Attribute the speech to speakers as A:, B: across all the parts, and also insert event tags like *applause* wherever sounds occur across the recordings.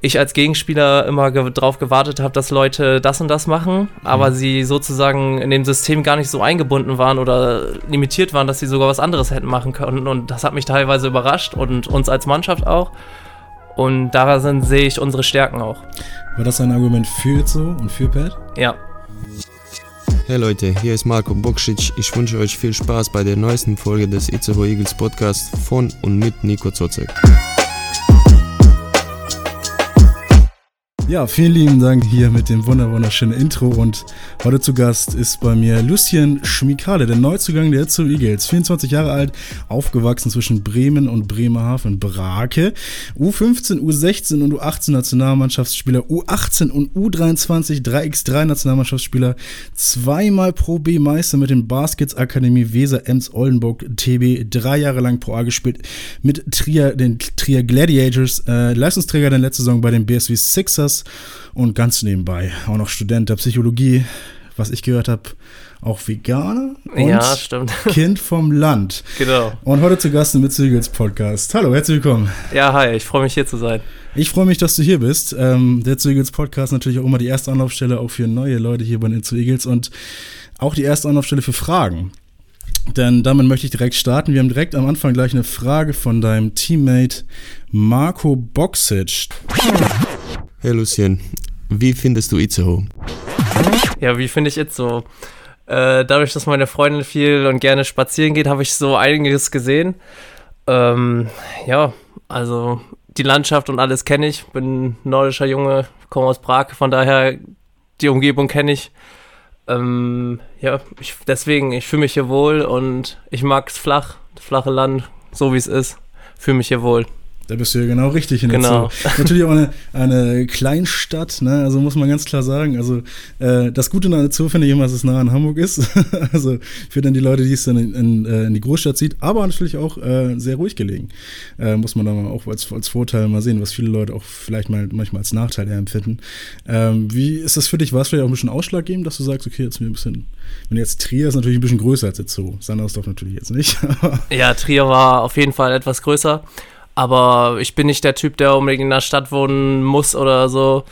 A: ich als Gegenspieler immer ge drauf gewartet habe, dass Leute das und das machen, aber mhm. sie sozusagen in dem System gar nicht so eingebunden waren oder limitiert waren, dass sie sogar was anderes hätten machen können. Und das hat mich teilweise überrascht und uns als Mannschaft auch. Und daran sehe ich unsere Stärken auch.
B: War das ein Argument für Itzo und für Pat?
A: Ja.
C: Hey Leute, hier ist Marco Bokšić. Ich wünsche euch viel Spaß bei der neuesten Folge des Itzehoe Eagles Podcast von und mit Nico Zozek.
B: Ja, vielen lieben Dank hier mit dem wunderschönen Intro und heute zu Gast ist bei mir Lucien Schmikale, der Neuzugang der zu Eagles. 24 Jahre alt, aufgewachsen zwischen Bremen und Bremerhaven, Brake. U15, U16 und U18 Nationalmannschaftsspieler, U18 und U23 3x3 Nationalmannschaftsspieler, zweimal Pro B Meister mit dem Baskets Akademie Weser Ems Oldenburg TB, drei Jahre lang Pro A gespielt mit Trier, den Trier Gladiators, äh, Leistungsträger der letzte Saison bei den BSW Sixers und ganz nebenbei auch noch Student der Psychologie, was ich gehört habe, auch Veganer und
A: ja, stimmt. *laughs*
B: Kind vom Land.
A: Genau.
B: Und heute zu Gast im Mitzügels Podcast. Hallo, herzlich willkommen.
A: Ja, hi, ich freue mich hier zu sein.
B: Ich freue mich, dass du hier bist. Ähm, der Eagles Podcast natürlich auch immer die erste Anlaufstelle auch für neue Leute hier bei den Eagles und auch die erste Anlaufstelle für Fragen. Denn damit möchte ich direkt starten. Wir haben direkt am Anfang gleich eine Frage von deinem Teammate Marco Boxic.
C: Hey Lucien, wie findest du Itzehoe?
A: Ja, wie finde ich Itzehoe? Äh, dadurch, dass meine Freundin viel und gerne spazieren geht, habe ich so einiges gesehen. Ähm, ja, also die Landschaft und alles kenne ich. Bin nordischer Junge, komme aus Prag, von daher die Umgebung kenne ich. Ähm, ja, ich, deswegen, ich fühle mich hier wohl und ich mag es flach, das flache Land, so wie es ist. Fühle mich hier wohl.
B: Da bist du ja genau richtig in
A: der genau.
B: Zoo. Natürlich auch eine, eine Kleinstadt, ne? also muss man ganz klar sagen. Also äh, das Gute an der Zoo finde ich immer, dass es nah an Hamburg ist. *laughs* also für dann die Leute, die es dann in, in, äh, in die Großstadt zieht, aber natürlich auch äh, sehr ruhig gelegen. Äh, muss man dann auch als, als Vorteil mal sehen, was viele Leute auch vielleicht mal manchmal als Nachteil empfinden. Ähm, wie ist das für dich? War es vielleicht auch ein bisschen ausschlaggebend, dass du sagst, okay, jetzt mir ein bisschen, wenn jetzt Trier ist natürlich ein bisschen größer als der Zoo. Sandersdorf natürlich jetzt nicht. *laughs*
A: ja, Trier war auf jeden Fall etwas größer. Aber ich bin nicht der Typ, der unbedingt in der Stadt wohnen muss oder so.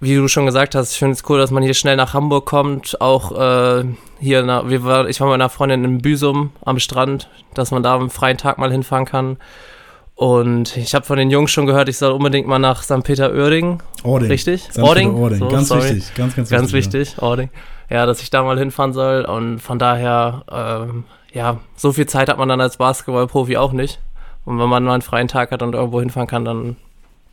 A: Wie du schon gesagt hast, ich finde es cool, dass man hier schnell nach Hamburg kommt. Auch äh, hier, na, wir war, ich war mit einer Freundin in Büsum am Strand, dass man da am freien Tag mal hinfahren kann. Und ich habe von den Jungs schon gehört, ich soll unbedingt mal nach St. Peter-Örding.
B: Ording.
A: Richtig?
B: St. Ording? Ording. So, ganz sorry. wichtig. Ganz, ganz,
A: ganz wichtig. wichtig. Ording. Ja, dass ich da mal hinfahren soll. Und von daher, ähm, ja, so viel Zeit hat man dann als Basketballprofi auch nicht. Und wenn man mal einen freien Tag hat und irgendwo hinfahren kann, dann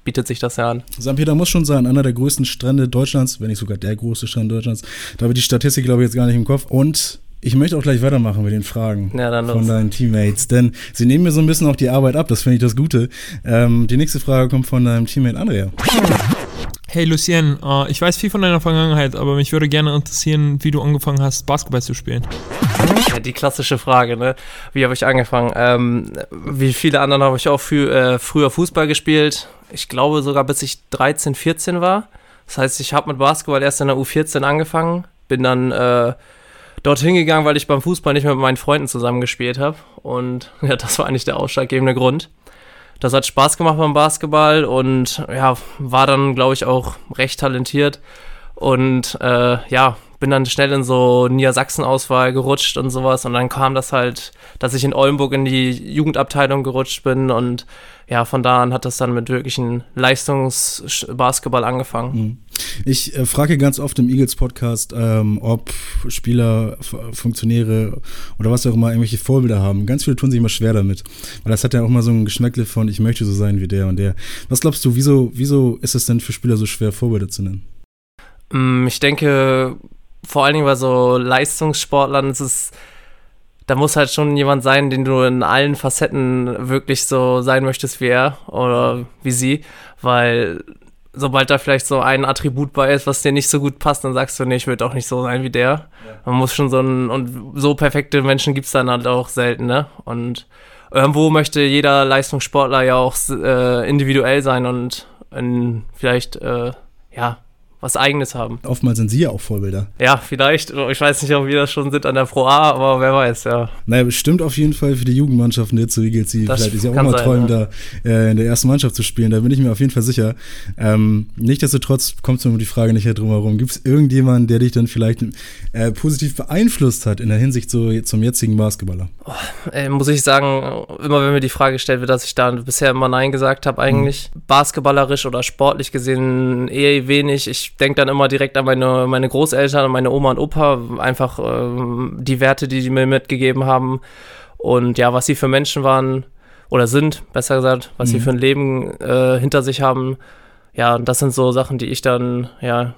A: bietet sich das ja an.
B: St. Peter muss schon sein, einer der größten Strände Deutschlands, wenn nicht sogar der größte Strand Deutschlands. Da habe ich die Statistik, glaube ich, jetzt gar nicht im Kopf. Und ich möchte auch gleich weitermachen mit den Fragen
A: ja,
B: von deinen Teammates, denn sie nehmen mir so ein bisschen auch die Arbeit ab, das finde ich das Gute. Ähm, die nächste Frage kommt von deinem Teammate Andrea.
D: Hey Lucien, uh, ich weiß viel von deiner Vergangenheit, aber mich würde gerne interessieren, wie du angefangen hast, Basketball zu spielen.
A: Ja, die klassische Frage, ne? Wie habe ich angefangen? Ähm, wie viele anderen habe ich auch für, äh, früher Fußball gespielt. Ich glaube sogar bis ich 13, 14 war. Das heißt, ich habe mit Basketball erst in der U14 angefangen, bin dann äh, dorthin gegangen, weil ich beim Fußball nicht mehr mit meinen Freunden zusammengespielt habe. Und *laughs* ja, das war eigentlich der ausschlaggebende Grund das hat Spaß gemacht beim Basketball und ja, war dann, glaube ich, auch recht talentiert. Und äh, ja, bin dann schnell in so Niedersachsen-Auswahl gerutscht und sowas. Und dann kam das halt, dass ich in Oldenburg in die Jugendabteilung gerutscht bin. Und ja, von da an hat das dann mit wirklichen Leistungsbasketball angefangen. Mhm.
B: Ich äh, frage ganz oft im Eagles-Podcast, ähm, ob Spieler, Funktionäre oder was auch immer irgendwelche Vorbilder haben. Ganz viele tun sich immer schwer damit. Weil das hat ja auch mal so ein Geschmäckle von, ich möchte so sein wie der und der. Was glaubst du, wieso, wieso ist es denn für Spieler so schwer, Vorbilder zu nennen?
A: Mm, ich denke, vor allen Dingen bei so Leistungssportlern ist es, da muss halt schon jemand sein, den du in allen Facetten wirklich so sein möchtest wie er oder wie sie, weil sobald da vielleicht so ein Attribut bei ist, was dir nicht so gut passt, dann sagst du, nee, ich will auch nicht so sein wie der. Ja. Man muss schon so ein, und so perfekte Menschen gibt es dann halt auch selten, ne? Und irgendwo möchte jeder Leistungssportler ja auch äh, individuell sein und in, vielleicht, äh, ja, was Eigenes haben.
B: Oftmals sind sie ja auch Vorbilder.
A: Ja, vielleicht. Ich weiß nicht, ob wir das schon sind an der Pro A, aber wer weiß, ja.
B: Naja, bestimmt auf jeden Fall für die Jugendmannschaften der zu Eagles, die
A: Das
B: vielleicht ist ja auch mal
A: sein,
B: träumen,
A: ja.
B: da äh, in der ersten Mannschaft zu spielen. Da bin ich mir auf jeden Fall sicher. Ähm, Nichtsdestotrotz kommt es mir um die Frage nicht drum herum. Gibt es irgendjemanden, der dich dann vielleicht äh, positiv beeinflusst hat in der Hinsicht so, zum jetzigen Basketballer?
A: Äh, muss ich sagen, immer wenn mir die Frage gestellt wird, dass ich da bisher immer Nein gesagt habe, eigentlich. Basketballerisch oder sportlich gesehen eher wenig. Ich denke dann immer direkt an meine, meine Großeltern, an meine Oma und Opa. Einfach ähm, die Werte, die die mir mitgegeben haben. Und ja, was sie für Menschen waren oder sind, besser gesagt, was sie
B: Mhm.
A: für ein Leben äh, hinter sich haben. Ja, das sind so Sachen, die ich dann, ja,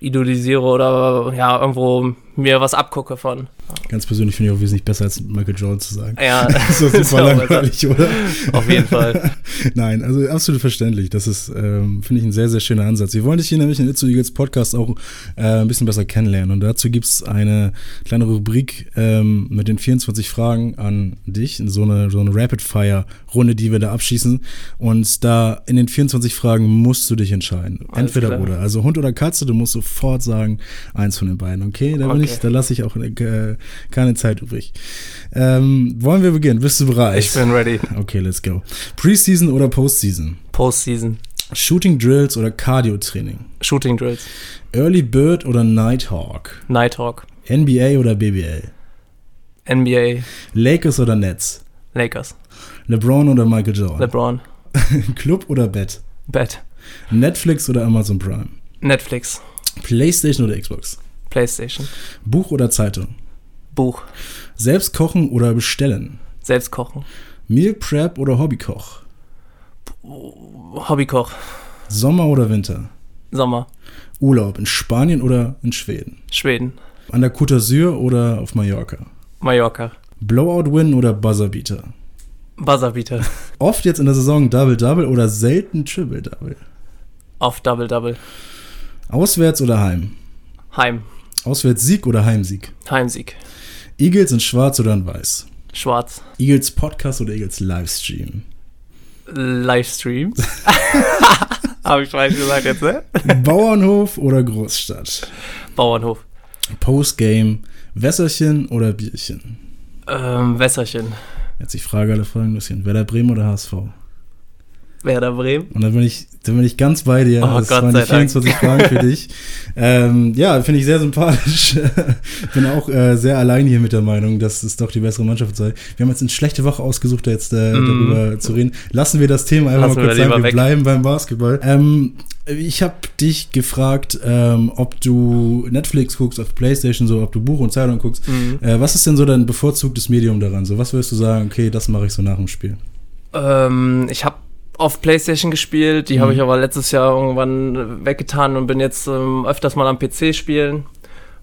A: idolisiere oder ja, irgendwo mir was abgucke von.
B: Ganz persönlich finde ich auch wesentlich besser als Michael Jordan zu sagen.
A: Ja, *laughs*
B: Das ist super *laughs* langweilig, oder?
A: Auf jeden Fall. *laughs*
B: Nein, also absolut verständlich. Das ist, ähm, finde ich, ein sehr, sehr schöner Ansatz. Wir wollen dich hier nämlich in Itzu Eagles Podcast auch äh, ein bisschen besser kennenlernen. Und dazu gibt es eine kleine Rubrik ähm, mit den 24 Fragen an dich. So eine, so eine Rapid-Fire-Runde, die wir da abschießen. Und da in den 24 Fragen musst du dich entscheiden.
A: Alles
B: Entweder
A: klar.
B: oder. Also Hund oder Katze, du musst sofort sagen, eins von den beiden. Okay, da, bin Ich, da lasse ich auch äh, keine Zeit übrig. Ähm, wollen wir beginnen? Bist du bereit?
A: Ich bin ready.
B: Okay, let's go. Preseason oder Postseason?
A: Postseason.
B: Shooting Drills oder Cardio-Training?
A: Shooting Drills.
B: Early Bird oder Nighthawk?
A: Nighthawk.
B: NBA oder BBL?
A: NBA.
B: Lakers oder Nets?
A: Lakers.
B: LeBron oder Michael Jordan?
A: LeBron. *laughs*
B: Club oder Bett?
A: Bet.
B: Netflix oder Amazon Prime?
A: Netflix.
B: Playstation oder Xbox?
A: Playstation.
B: Buch oder Zeitung?
A: Buch.
B: Selbst kochen oder bestellen?
A: Selbst kochen.
B: Meal Prep oder Hobbykoch?
A: Hobbykoch.
B: Sommer oder Winter?
A: Sommer.
B: Urlaub in Spanien oder in Schweden?
A: Schweden.
B: An der Côte d'Azur oder auf Mallorca?
A: Mallorca.
B: Blowout Win oder Buzzerbeater?
A: Buzzerbeater. *laughs*
B: Oft jetzt in der Saison Double-Double oder selten Triple-Double?
A: Auf Double Double.
B: Auswärts oder Heim?
A: Heim.
B: Auswärts Sieg oder Heimsieg?
A: Heimsieg.
B: Eagles in Schwarz oder in Weiß?
A: Schwarz.
B: Eagles Podcast oder Eagles Livestream?
A: Livestream. *laughs* Habe ich falsch gesagt jetzt, ne?
B: Bauernhof oder Großstadt?
A: Bauernhof.
B: Postgame Wässerchen oder Bierchen?
A: Ähm, Wässerchen.
B: Jetzt ich frage alle Fragen ein bisschen. Werder Bremen oder HSV?
A: Werder Bremen.
B: Und dann bin ich, dann bin ich ganz bei dir.
A: Oh,
B: das
A: Gott
B: waren die
A: sei Dank.
B: 24 Fragen für dich. *laughs* ähm, ja, finde ich sehr sympathisch. *laughs* bin auch äh, sehr allein hier mit der Meinung, dass es doch die bessere Mannschaft sei. Wir haben jetzt eine schlechte Woche ausgesucht, da jetzt äh,
A: Mm.
B: darüber zu reden. Lassen wir das Thema einfach
A: Lassen
B: mal kurz sein. Wir
A: weg.
B: bleiben beim Basketball. Ähm, ich habe dich gefragt, ähm, ob du Netflix guckst, auf Playstation, so, ob du Buch und Zeitung guckst.
A: Mhm.
B: Äh, was ist denn so dein bevorzugtes Medium daran? So, was würdest du sagen, okay, das mache ich so nach dem Spiel?
A: Ähm, ich habe auf Playstation gespielt, die
B: Mhm.
A: habe ich aber letztes Jahr irgendwann weggetan und bin jetzt ähm, öfters mal am PC spielen.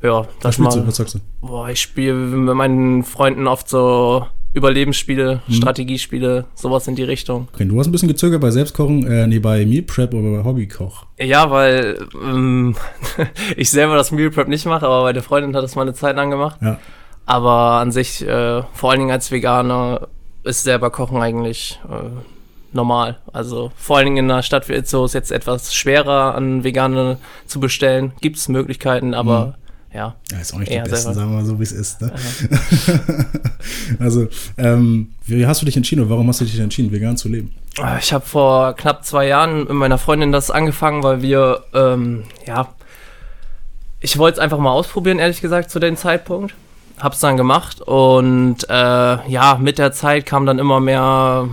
A: Ja, das
B: spielst du?
A: mal.
B: Was sagst du?
A: Boah, ich spiele mit meinen Freunden oft so Überlebensspiele,
B: Mhm.
A: Strategiespiele, sowas in die Richtung.
B: Okay, du hast ein bisschen gezögert bei Selbstkochen, äh, nee, bei Meal Prep oder bei Hobbykoch.
A: Ja, weil ähm, *laughs* ich selber das Meal Prep nicht mache, aber meine Freundin hat das mal eine Zeit lang gemacht.
B: Ja.
A: Aber an sich, äh, vor allen Dingen als Veganer, ist selber Kochen eigentlich äh, normal. Also vor allen Dingen in einer Stadt wie Itzehoe ist jetzt etwas schwerer an Vegane zu bestellen. Gibt es Möglichkeiten, aber ja.
B: Ja, ist auch nicht die besten,
A: selber.
B: sagen wir mal so, wie es ist. Ne? *laughs* also, ähm, wie hast du dich entschieden oder warum hast du dich entschieden, vegan zu leben?
A: Äh, Ich habe vor knapp zwei Jahren mit meiner Freundin das angefangen, weil wir, ähm, ja, ich wollte es einfach mal ausprobieren, ehrlich gesagt, zu dem Zeitpunkt. Hab's dann gemacht und äh, ja, mit der Zeit kamen dann immer mehr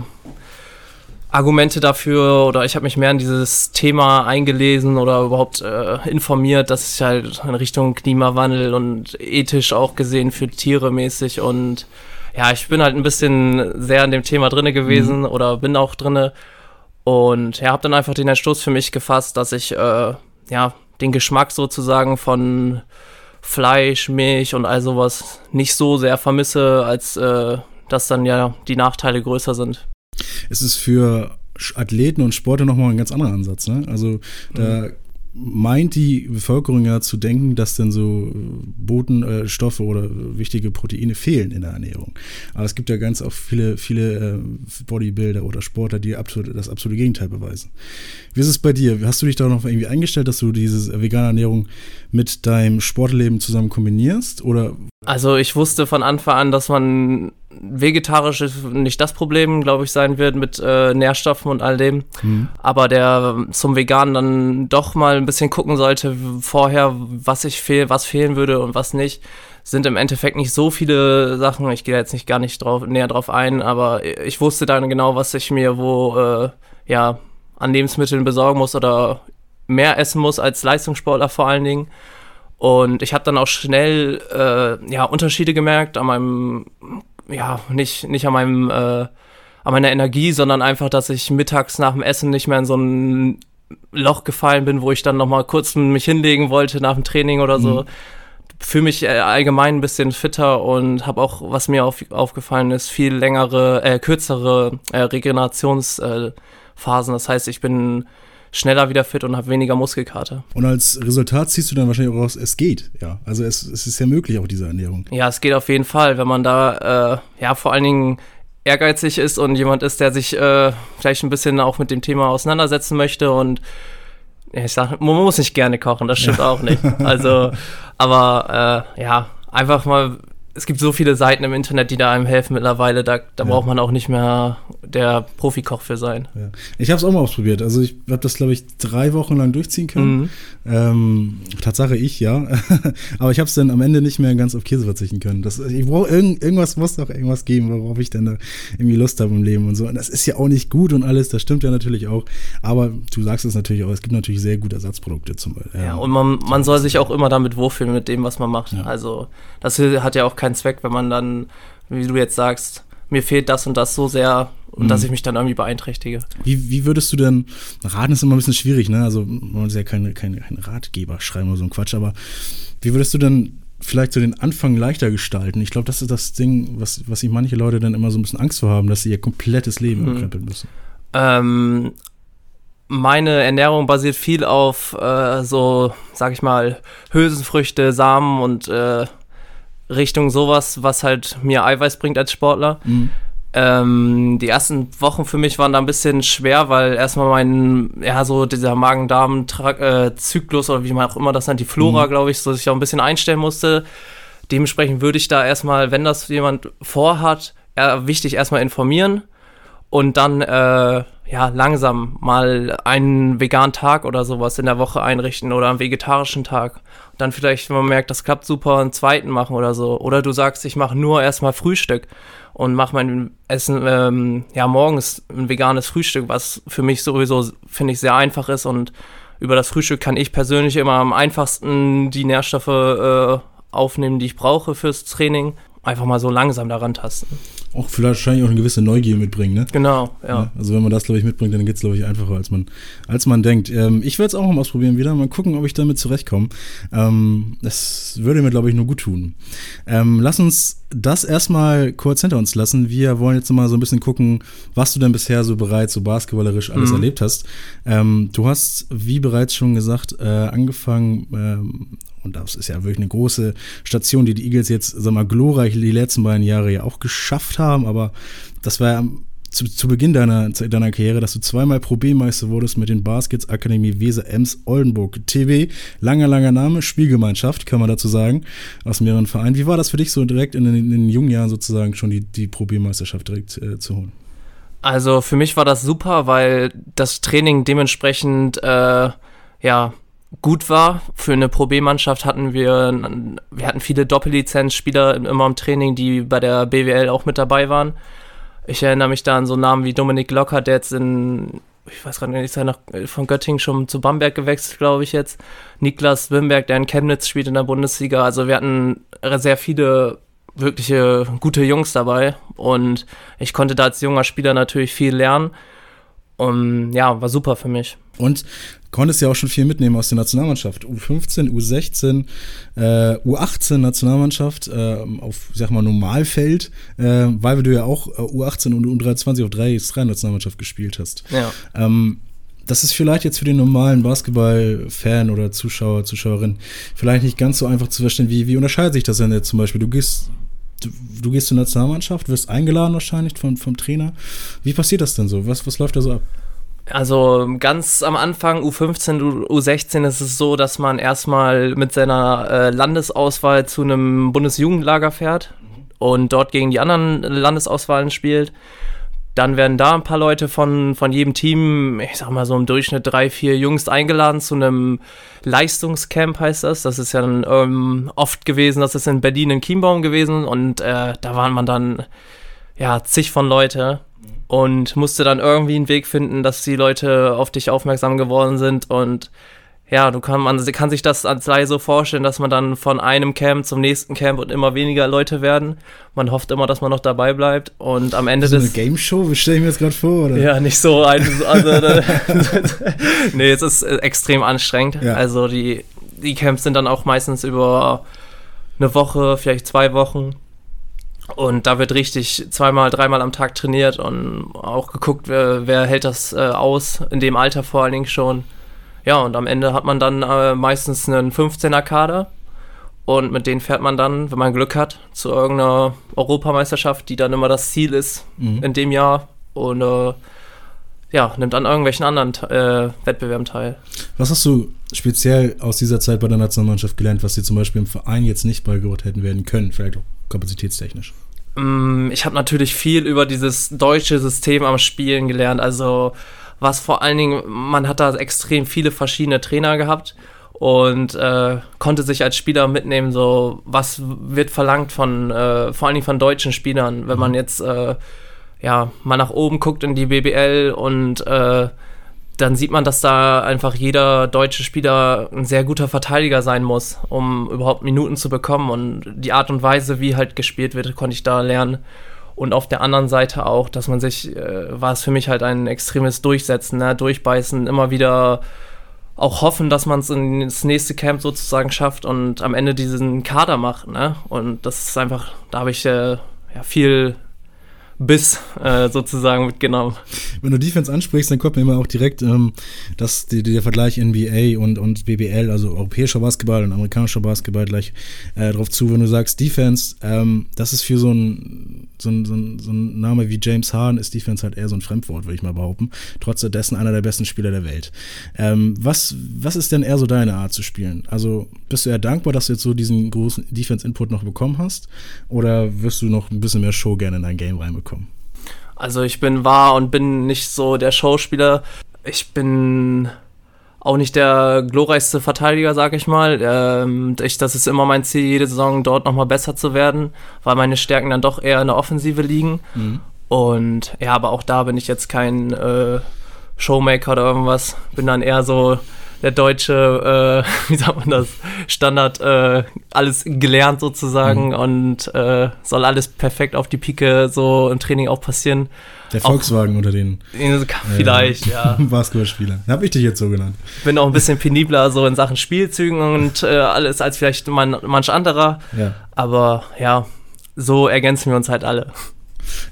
A: Argumente dafür oder ich habe mich mehr in dieses Thema eingelesen oder überhaupt äh, informiert, dass ich halt in Richtung Klimawandel und ethisch auch gesehen für Tiere mäßig und ja, ich bin halt ein bisschen sehr in dem Thema drinne gewesen oder bin auch drinne und ja, habe dann einfach den Entschluss für mich gefasst, dass ich äh, ja den Geschmack sozusagen von Fleisch, Milch und all sowas nicht so sehr vermisse, als äh, dass dann ja die Nachteile größer sind.
B: Es ist für Athleten und Sportler nochmal ein ganz anderer Ansatz. Ne? Also, da meint die Bevölkerung ja zu denken, dass dann so Botenstoffe oder wichtige Proteine fehlen in der Ernährung. Aber es gibt ja ganz auch viele, viele äh, Bodybuilder oder Sportler, die das absolute Gegenteil beweisen. Wie ist es bei dir? Hast du dich da noch irgendwie eingestellt, dass du diese vegane Ernährung mit deinem Sportleben zusammen kombinierst? Oder?
A: Also ich wusste von Anfang an, dass man vegetarisch nicht das Problem, glaube ich, sein wird mit äh, Nährstoffen und all dem. Mhm. Aber der zum Veganen dann doch mal ein bisschen gucken sollte vorher, was ich fehl, was fehlen würde und was nicht sind im Endeffekt nicht so viele Sachen. Ich gehe jetzt nicht gar nicht drauf, näher drauf ein, aber ich wusste dann genau, was ich mir wo äh, ja an Lebensmitteln besorgen muss oder mehr essen muss als Leistungssportler vor allen Dingen. Und ich habe dann auch schnell äh, ja, Unterschiede gemerkt an meinem, ja, nicht, nicht an meinem, äh, an meiner Energie, sondern einfach, dass ich mittags nach dem Essen nicht mehr in so ein Loch gefallen bin, wo ich dann nochmal kurz mich hinlegen wollte nach dem Training oder so. Mhm. Fühle mich äh, allgemein ein bisschen fitter und habe auch, was mir auf, aufgefallen ist, viel längere, äh, kürzere äh, Regenerationsphasen. Das heißt, ich bin schneller wieder fit und habe weniger Muskelkater.
B: Und als Resultat ziehst du dann wahrscheinlich auch raus, es geht, ja. Also es, es ist ja möglich, auch diese Ernährung.
A: Ja, es geht auf jeden Fall, wenn man da, äh, ja, vor allen Dingen ehrgeizig ist und jemand ist, der sich äh, vielleicht ein bisschen auch mit dem Thema auseinandersetzen möchte und ich sag, man muss nicht gerne kochen, das stimmt ja. auch nicht. Also, *laughs* aber äh, ja, einfach mal es gibt so viele Seiten im Internet, die da einem helfen mittlerweile. Da, da ja. braucht man auch nicht mehr der Profikoch für sein.
B: Ja. Ich habe es auch mal ausprobiert. Also ich habe das, glaube ich, drei Wochen lang durchziehen können. Mhm. Ähm, Tatsache ich, ja. *laughs* Aber ich habe es dann am Ende nicht mehr ganz auf Käse verzichten können. Das, ich brauche irgend, irgendwas, muss doch irgendwas geben, worauf ich dann irgendwie Lust habe im Leben und so. Und das ist ja auch nicht gut und alles, das stimmt ja natürlich auch. Aber du sagst es natürlich auch, es gibt natürlich sehr gute Ersatzprodukte zum Beispiel.
A: Ja, und man, man soll sich auch immer damit wohlfühlen mit dem, was man macht. Ja. Also das hat ja auch keinen Zweck, wenn man dann, wie du jetzt sagst, mir fehlt das und das so sehr und mhm. dass ich mich dann irgendwie beeinträchtige.
B: Wie, wie würdest du denn, raten ist immer ein bisschen schwierig, ne? Also man muss ja keinen kein, kein Ratgeber schreiben oder so ein Quatsch, aber wie würdest du denn vielleicht so den Anfang leichter gestalten? Ich glaube, das ist das Ding, was, was sich manche Leute dann immer so ein bisschen Angst vor haben, dass sie ihr komplettes Leben mhm. umkrempeln müssen.
A: Ähm, meine Ernährung basiert viel auf äh, so, sag ich mal, Hülsenfrüchte, Samen und äh, Richtung sowas, was halt mir Eiweiß bringt als Sportler. Mhm. Ähm, die ersten Wochen für mich waren da ein bisschen schwer, weil erstmal mein, ja, so dieser Magen-Darm-Zyklus oder wie man auch immer das nennt, die Flora, mhm. glaube ich, so sich auch ein bisschen einstellen musste. Dementsprechend würde ich da erstmal, wenn das jemand vorhat, wichtig erstmal informieren und dann äh, ja langsam mal einen veganen Tag oder sowas in der Woche einrichten oder einen vegetarischen Tag. Und dann vielleicht, wenn man merkt, das klappt super, einen zweiten machen oder so. Oder du sagst, ich mache nur erstmal Frühstück und mache mein Essen ähm, ja morgens ein veganes Frühstück, was für mich sowieso finde ich sehr einfach ist und über das Frühstück kann ich persönlich immer am einfachsten die Nährstoffe äh, aufnehmen, die ich brauche fürs Training. Einfach mal so langsam daran tasten
B: auch vielleicht wahrscheinlich auch eine gewisse Neugier mitbringen, ne?
A: Genau, ja. ja
B: also wenn man das, glaube ich, mitbringt, dann geht es, glaube ich, einfacher, als man, als man denkt. Ähm, ich werde es auch mal ausprobieren wieder, mal gucken, ob ich damit zurechtkomme. Ähm, das würde mir, glaube ich, nur gut tun. Ähm, lass uns das erstmal kurz hinter uns lassen. Wir wollen jetzt mal so ein bisschen gucken, was du denn bisher so bereits so basketballerisch alles mhm. erlebt hast. Ähm, du hast, wie bereits schon gesagt, äh, angefangen ähm, und das ist ja wirklich eine große Station, die die Eagles jetzt, sag mal, glorreich die letzten beiden Jahre ja auch geschafft haben. Aber das war ja zu, zu Beginn deiner, deiner Karriere, dass du zweimal Pro B-Meister wurdest mit den Baskets Akademie Weser Ems Oldenburg TV. Langer, langer Name, Spielgemeinschaft, kann man dazu sagen, aus mehreren Vereinen. Wie war das für dich so direkt in den, in den jungen Jahren sozusagen schon die, die Pro B-Meisterschaft direkt äh, zu holen?
A: Also für mich war das super, weil das Training dementsprechend äh, ja gut war. Für eine Pro B-Mannschaft hatten wir, wir hatten viele Doppellizenzspieler immer im Training, die bei der BWL auch mit dabei waren. Ich erinnere mich da an so Namen wie Dominik Locker, der jetzt in, ich weiß gerade nicht, ist von Göttingen schon zu Bamberg gewechselt, glaube ich jetzt. Niklas Wimberg, der in Chemnitz spielt in der Bundesliga. Also wir hatten sehr viele wirkliche gute Jungs dabei und ich konnte da als junger Spieler natürlich viel lernen. Und ja, war super für mich.
B: Und konntest ja auch schon viel mitnehmen aus der Nationalmannschaft. U15, U16, äh, U18 Nationalmannschaft äh, auf, sag mal, Normalfeld, äh, weil du ja auch äh, U18 und U23 auf 3 x 3 Nationalmannschaft gespielt hast.
A: Ja.
B: Ähm, das ist vielleicht jetzt für den normalen Basketball-Fan oder Zuschauer, Zuschauerin vielleicht nicht ganz so einfach zu verstehen. Wie, wie unterscheidet sich das denn jetzt zum Beispiel? Du gehst, du, du gehst zur Nationalmannschaft, wirst eingeladen wahrscheinlich vom, vom Trainer. Wie passiert das denn so? Was, was läuft da so ab?
A: Also ganz am Anfang, U15, U16, ist es so, dass man erstmal mit seiner äh, Landesauswahl zu einem Bundesjugendlager fährt und dort gegen die anderen Landesauswahlen spielt. Dann werden da ein paar Leute von, von jedem Team, ich sag mal so im Durchschnitt drei, vier Jungs eingeladen zu einem Leistungscamp, heißt das. Das ist ja dann ähm, oft gewesen, das ist in Berlin in Chiembaum gewesen und äh, da waren man dann ja zig von Leute und musste dann irgendwie einen Weg finden, dass die Leute auf dich aufmerksam geworden sind und ja, du kann, man kann sich das als Laie so vorstellen, dass man dann von einem Camp zum nächsten Camp und immer weniger Leute werden. Man hofft immer, dass man noch dabei bleibt und am Ende
B: so
A: des...
B: eine Game Show, stelle ich mir jetzt gerade vor, oder?
A: Ja, nicht so ein... Also, *laughs* *laughs* nee, es ist extrem anstrengend. Ja. Also die, die Camps sind dann auch meistens über eine Woche, vielleicht zwei Wochen. Und da wird richtig zweimal, dreimal am Tag trainiert und auch geguckt, wer, wer hält das äh, aus, in dem Alter vor allen Dingen schon. Ja, und am Ende hat man dann äh, meistens einen 15er Kader und mit denen fährt man dann, wenn man Glück hat, zu irgendeiner Europameisterschaft, die dann immer das Ziel ist mhm. in dem Jahr und äh, ja, nimmt an irgendwelchen anderen äh, Wettbewerben teil.
B: Was hast du speziell aus dieser Zeit bei der Nationalmannschaft gelernt, was sie zum Beispiel im Verein jetzt nicht beigebracht hätten werden können, vielleicht auch kapazitätstechnisch?
A: Mm, ich habe natürlich viel über dieses deutsche System am Spielen gelernt. Also was vor allen Dingen, man hat da extrem viele verschiedene Trainer gehabt und äh, konnte sich als Spieler mitnehmen, so was wird verlangt von, äh, vor allen Dingen von deutschen Spielern, wenn man mhm. jetzt äh, ja mal nach oben guckt in die BBL und äh, dann sieht man, dass da einfach jeder deutsche Spieler ein sehr guter Verteidiger sein muss, um überhaupt Minuten zu bekommen. Und die Art und Weise, wie halt gespielt wird, konnte ich da lernen. Und auf der anderen Seite auch, dass man sich, äh, war es für mich halt ein extremes Durchsetzen, ne? durchbeißen, immer wieder auch hoffen, dass man es ins nächste Camp sozusagen schafft und am Ende diesen Kader macht. Ne? Und das ist einfach, da habe ich äh, ja, viel Biss äh, sozusagen mitgenommen.
B: Wenn du Defense ansprichst, dann kommt mir immer auch direkt ähm, das, die, der Vergleich NBA und, und BBL, also europäischer Basketball und amerikanischer Basketball gleich äh, drauf zu. Wenn du sagst Defense, ähm, das ist für so ein, so, ein, so, so ein Name wie James Harden ist Defense halt eher so ein Fremdwort, würde ich mal behaupten. Trotz dessen einer der besten Spieler der Welt. Ähm, was, was ist denn eher so deine Art zu spielen? Also bist du eher dankbar, dass du jetzt so diesen großen Defense-Input noch bekommen hast? Oder wirst du noch ein bisschen mehr Show gerne in dein Game reinbekommen? bekommen?
A: Also ich bin wahr und bin nicht so der Schauspieler. Ich bin auch nicht der glorreichste Verteidiger, sag ich mal. Ähm, ich, das ist immer mein Ziel, jede Saison dort nochmal besser zu werden, weil meine Stärken dann doch eher in der Offensive liegen. Mhm. Und ja, aber auch da bin ich jetzt kein äh, Showmaker oder irgendwas. Bin dann eher so der deutsche, äh, *laughs* wie sagt man das, Standard, äh, alles gelernt sozusagen mhm. und äh, soll alles perfekt auf die Pike so im Training auch passieren.
B: Der Volkswagen auch, unter den.
A: Vielleicht, ja. *laughs*
B: Basketballspieler. Hab ich dich jetzt so genannt.
A: Bin auch ein bisschen penibler so in Sachen Spielzügen und äh, alles als vielleicht man, manch anderer. Ja. Aber ja, so ergänzen wir uns halt alle.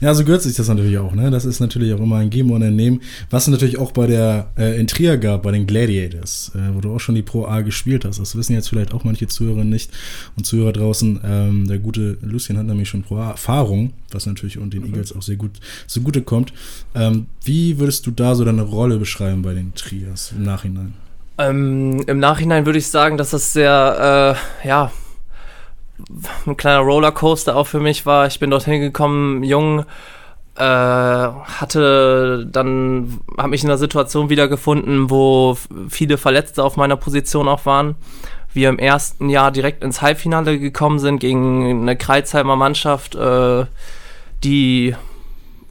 B: Ja, so gehört sich das natürlich auch. Ne? Das ist natürlich auch immer ein Geben und ein Nehmen. Was es natürlich auch bei der äh, in Trier gab, bei den Gladiators, äh, wo du auch schon die Pro A gespielt hast. Das wissen jetzt vielleicht auch manche Zuhörer nicht und Zuhörer draußen. Ähm, der gute Lucien hat nämlich schon Pro A Erfahrung, was natürlich und den mhm. Eagles auch sehr gut zugute kommt. Ähm, wie würdest du da so deine Rolle beschreiben bei den Triers im Nachhinein?
A: Ähm, Im Nachhinein würde ich sagen, dass das sehr, äh, ja, ein kleiner Rollercoaster auch für mich war. Ich bin dorthin gekommen, jung, äh, hatte dann, habe mich in einer Situation wiedergefunden, wo viele Verletzte auf meiner Position auch waren. Wir im ersten Jahr direkt ins Halbfinale gekommen sind gegen eine Kreuzheimer Mannschaft, äh, die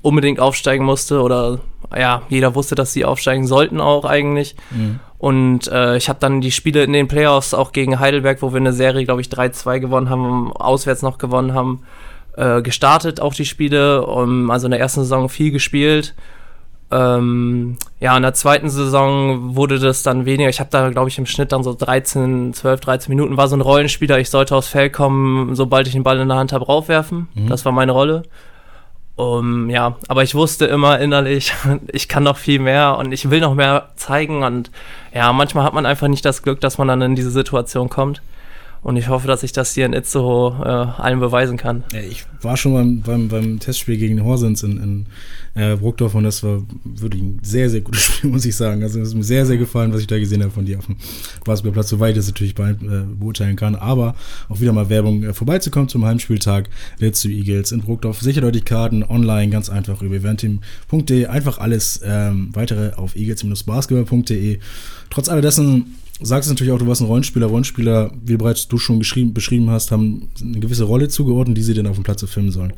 A: unbedingt aufsteigen musste oder ja, jeder wusste, dass sie aufsteigen sollten auch eigentlich. Mhm. Und äh, ich habe dann die Spiele in den Playoffs auch gegen Heidelberg, wo wir eine Serie, glaube ich, 3-2 gewonnen haben, auswärts noch gewonnen haben, äh, gestartet, auch die Spiele. Um, also in der ersten Saison viel gespielt. Ähm, ja, in der zweiten Saison wurde das dann weniger. Ich habe da, glaube ich, im Schnitt dann so 13, 12, 13 Minuten. War so ein Rollenspieler. Ich sollte aufs Feld kommen, sobald ich den Ball in der Hand habe, raufwerfen. Mhm. Das war meine Rolle. Um, ja, aber ich wusste immer innerlich, *laughs* ich kann noch viel mehr und ich will noch mehr zeigen. Und ja, manchmal hat man einfach nicht das Glück, dass man dann in diese Situation kommt. Und ich hoffe, dass ich das hier in Itzehoe äh, allen beweisen kann.
B: Ich war schon beim, beim, beim Testspiel gegen Horsens in, in äh, Bruckdorf und das war wirklich ein sehr, sehr gutes *laughs* Spiel, muss ich sagen. Also es ist mir sehr, sehr gefallen, was ich da gesehen habe von dir auf dem Basketballplatz, soweit ich das natürlich bei, äh, beurteilen kann. Aber auch wieder mal Werbung äh, vorbeizukommen zum Heimspieltag zu Eagles in Bruckdorf. Sichert euch die Karten online ganz einfach über eventim.de. Einfach alles ähm, weitere auf eagles-basketball.de. Trotz alledessen sagst natürlich auch, du warst ein Rollenspieler. Rollenspieler, wie bereits du schon beschrieben hast, haben eine gewisse Rolle zugeordnet, die sie dann auf dem Platz filmen sollen.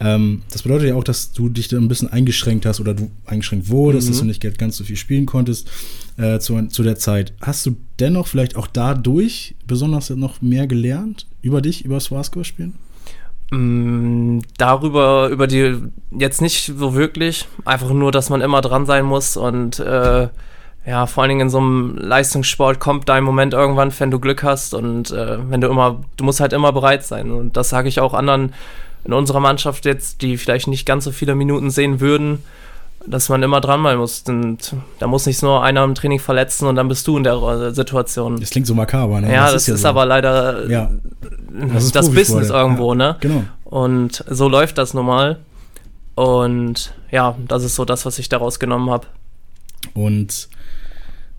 B: Ähm, das bedeutet ja auch, dass du dich da ein bisschen eingeschränkt hast oder du eingeschränkt wurdest, mhm. dass du nicht ganz so viel spielen konntest äh, zu, zu der Zeit. Hast du dennoch vielleicht auch dadurch besonders noch mehr gelernt über dich, über das Basketballspielen?
A: Mm, darüber, über die jetzt nicht so wirklich. Einfach nur, dass man immer dran sein muss und äh, ja, vor allen Dingen in so einem Leistungssport kommt dein Moment irgendwann, wenn du Glück hast und äh, wenn du immer, du musst halt immer bereit sein. Und das sage ich auch anderen in unserer Mannschaft jetzt, die vielleicht nicht ganz so viele Minuten sehen würden, dass man immer dran sein muss. Und da muss nicht nur einer im Training verletzen und dann bist du in der Situation.
B: Das klingt so makaber, ne?
A: Ja, das, das ist, ja ist so. aber leider
B: ja.
A: das, das Business irgendwo,
B: ja,
A: ne?
B: Genau.
A: Und so läuft das normal. Und ja, das ist so das, was ich daraus genommen habe.
B: Und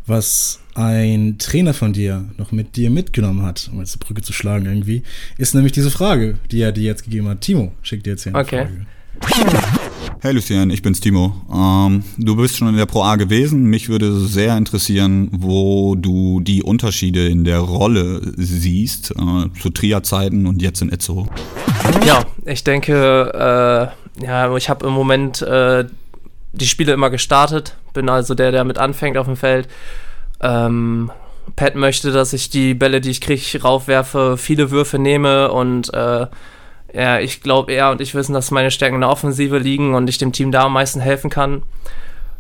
B: was ein Trainer von dir noch mit dir mitgenommen hat, um jetzt die Brücke zu schlagen irgendwie, ist nämlich diese Frage, die er dir jetzt gegeben hat. Timo schickt dir jetzt hier eine
A: okay.
B: Frage.
E: Hey Lucien, ich bin's Timo. Ähm, du bist schon in der Pro A gewesen. Mich würde sehr interessieren, wo du die Unterschiede in der Rolle siehst, äh, zu Trier-Zeiten und jetzt in Itzehoe.
A: Ja, ich denke, äh, ja, ich habe im Moment äh, die Spiele immer gestartet, bin also der, der mit anfängt auf dem Feld. Ähm, Pat möchte, dass ich die Bälle, die ich kriege, raufwerfe, viele Würfe nehme und äh, ja, ich glaube, er und ich wissen, dass meine Stärken in der Offensive liegen und ich dem Team da am meisten helfen kann.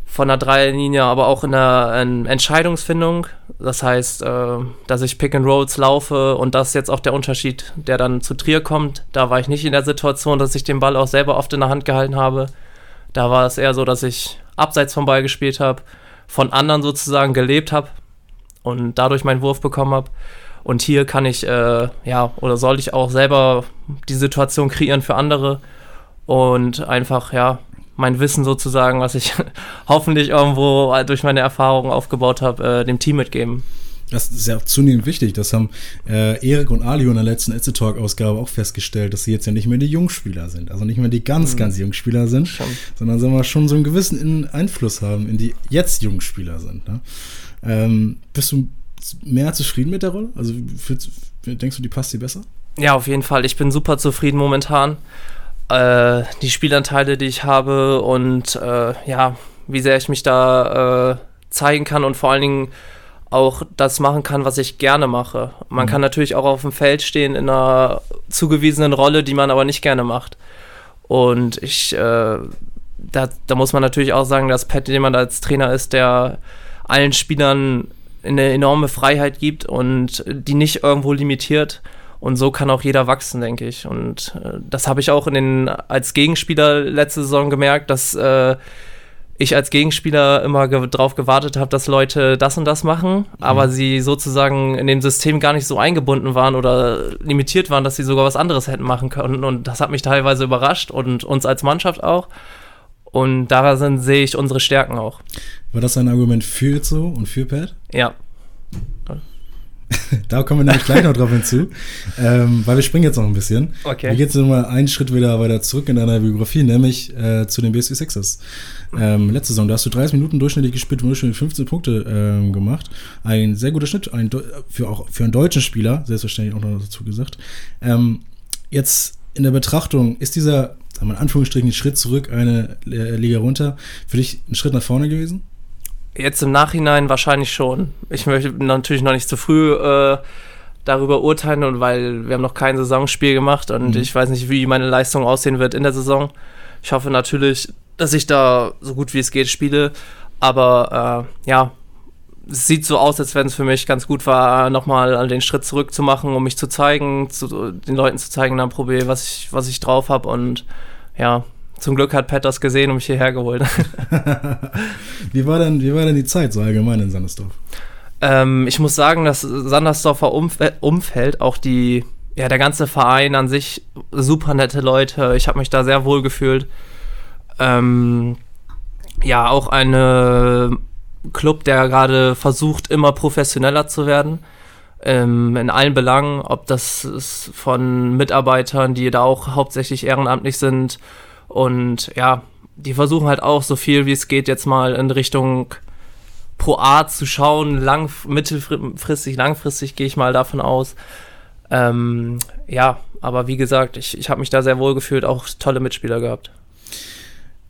A: Von der Dreierlinie, aber auch in der in Entscheidungsfindung. Das heißt, äh, dass ich Pick and Rolls laufe und das ist jetzt auch der Unterschied, der dann zu Trier kommt. Da war ich nicht in der Situation, dass ich den Ball auch selber oft in der Hand gehalten habe. Da war es eher so, dass ich abseits vom Ball gespielt habe, von anderen sozusagen gelebt habe und dadurch meinen Wurf bekommen habe. Und hier kann ich, äh, ja, oder soll ich auch selber die Situation kreieren für andere und einfach, ja, mein Wissen sozusagen, was ich *laughs* hoffentlich irgendwo durch meine Erfahrungen aufgebaut habe, äh, dem Team mitgeben.
B: Das ist ja zunehmend wichtig. Das haben äh, Erik und Alio in der letzten Etze Talk-Ausgabe auch festgestellt, dass sie jetzt ja nicht mehr die Jungspieler sind. Also nicht mehr die ganz, mhm. ganz Jungspieler sind, schon. sondern sagen wir schon so einen gewissen Einfluss haben in die jetzt Jungspieler sind. Ne? Ähm, bist du mehr zufrieden mit der Rolle? Also für, denkst du, die passt dir besser?
A: Ja, auf jeden Fall. Ich bin super zufrieden momentan. Äh, die Spielanteile, die ich habe und äh, ja, wie sehr ich mich da äh, zeigen kann und vor allen Dingen auch das machen kann, was ich gerne mache. Man mhm. kann natürlich auch auf dem Feld stehen in einer zugewiesenen Rolle, die man aber nicht gerne macht. Und ich, äh, da, da muss man natürlich auch sagen, dass Pat jemand als Trainer ist, der allen Spielern eine enorme Freiheit gibt und die nicht irgendwo limitiert. Und so kann auch jeder wachsen, denke ich. Und äh, das habe ich auch in den, als Gegenspieler letzte Saison gemerkt, dass äh, ich als Gegenspieler immer ge darauf gewartet habe, dass Leute das und das machen, mhm. aber sie sozusagen in dem System gar nicht so eingebunden waren oder limitiert waren, dass sie sogar was anderes hätten machen können. Und das hat mich teilweise überrascht und uns als Mannschaft auch. Und daran sehe ich unsere Stärken auch.
B: War das ein Argument für so und für Pat?
A: Ja. *laughs*
B: da kommen wir nämlich gleich noch drauf hinzu, ähm, weil wir springen jetzt noch ein bisschen.
A: Okay.
B: Wir gehen jetzt nochmal einen Schritt wieder weiter zurück in deiner Biografie, nämlich äh, zu den BSC Sixers. Ähm, letzte Saison, da hast du 30 Minuten durchschnittlich gespielt und durchschnittlich 15 Punkte ähm, gemacht. Ein sehr guter Schnitt, ein für auch für einen deutschen Spieler, selbstverständlich auch noch dazu gesagt. Ähm, jetzt in der Betrachtung, ist dieser, sagen wir in Anführungsstrichen, Schritt zurück, eine Liga runter, für dich ein Schritt nach vorne gewesen?
A: Jetzt im Nachhinein wahrscheinlich schon. Ich möchte natürlich noch nicht zu früh äh, darüber urteilen und weil wir haben noch kein Saisonspiel gemacht und mhm. ich weiß nicht, wie meine Leistung aussehen wird in der Saison. Ich hoffe natürlich, dass ich da so gut wie es geht spiele, aber äh, ja, es sieht so aus, als wenn es für mich ganz gut war, nochmal den Schritt zurück zu machen, um mich zu zeigen, zu, den Leuten zu zeigen, dann probiere, was ich, was ich drauf habe und ja, zum Glück hat Pat das gesehen und mich hierher geholt. *laughs*
B: wie, war denn, wie war denn die Zeit so allgemein in Sandersdorf?
A: Ähm, ich muss sagen, das Sandersdorfer Umf Umfeld, auch die, ja, der ganze Verein an sich, super nette Leute. Ich habe mich da sehr wohl gefühlt. Ähm, ja, auch ein Club, der gerade versucht, immer professioneller zu werden. Ähm, in allen Belangen, ob das ist von Mitarbeitern, die da auch hauptsächlich ehrenamtlich sind. Und ja, die versuchen halt auch so viel wie es geht jetzt mal in Richtung Pro A zu schauen, lang, mittelfristig, langfristig gehe ich mal davon aus. Ähm, ja, aber wie gesagt, ich, ich habe mich da sehr wohl gefühlt, auch tolle Mitspieler gehabt.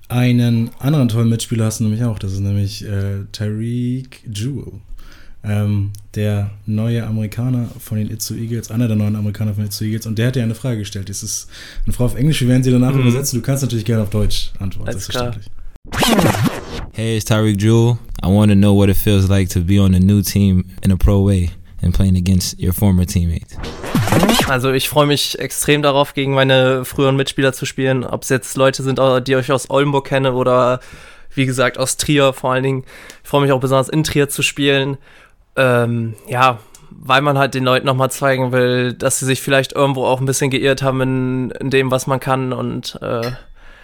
B: Einen anderen tollen Mitspieler hast du nämlich auch, das ist nämlich äh, Tyreek Jewell. Ähm, der neue Amerikaner von den Itzu Eagles, einer der neuen Amerikaner von den Itzu Eagles, und der hat dir eine Frage gestellt. Das ist eine Frage auf Englisch, wir werden sie danach mhm. übersetzen. Du kannst natürlich gerne auf Deutsch antworten,
A: Alles selbstverständlich.
F: Hey, it's Tyreek Jewell. I want to know what it feels like to be on a new team in a pro way and playing against your former teammates.
A: Also ich freue mich extrem darauf, gegen meine früheren Mitspieler zu spielen. Ob es jetzt Leute sind, die euch aus Oldenburg kennen oder wie gesagt aus Trier vor allen Dingen. Ich freue mich auch besonders in Trier zu spielen. Ähm, ja, weil man halt den Leuten nochmal zeigen will, dass sie sich vielleicht irgendwo auch ein bisschen geirrt haben in, in dem, was man kann und äh,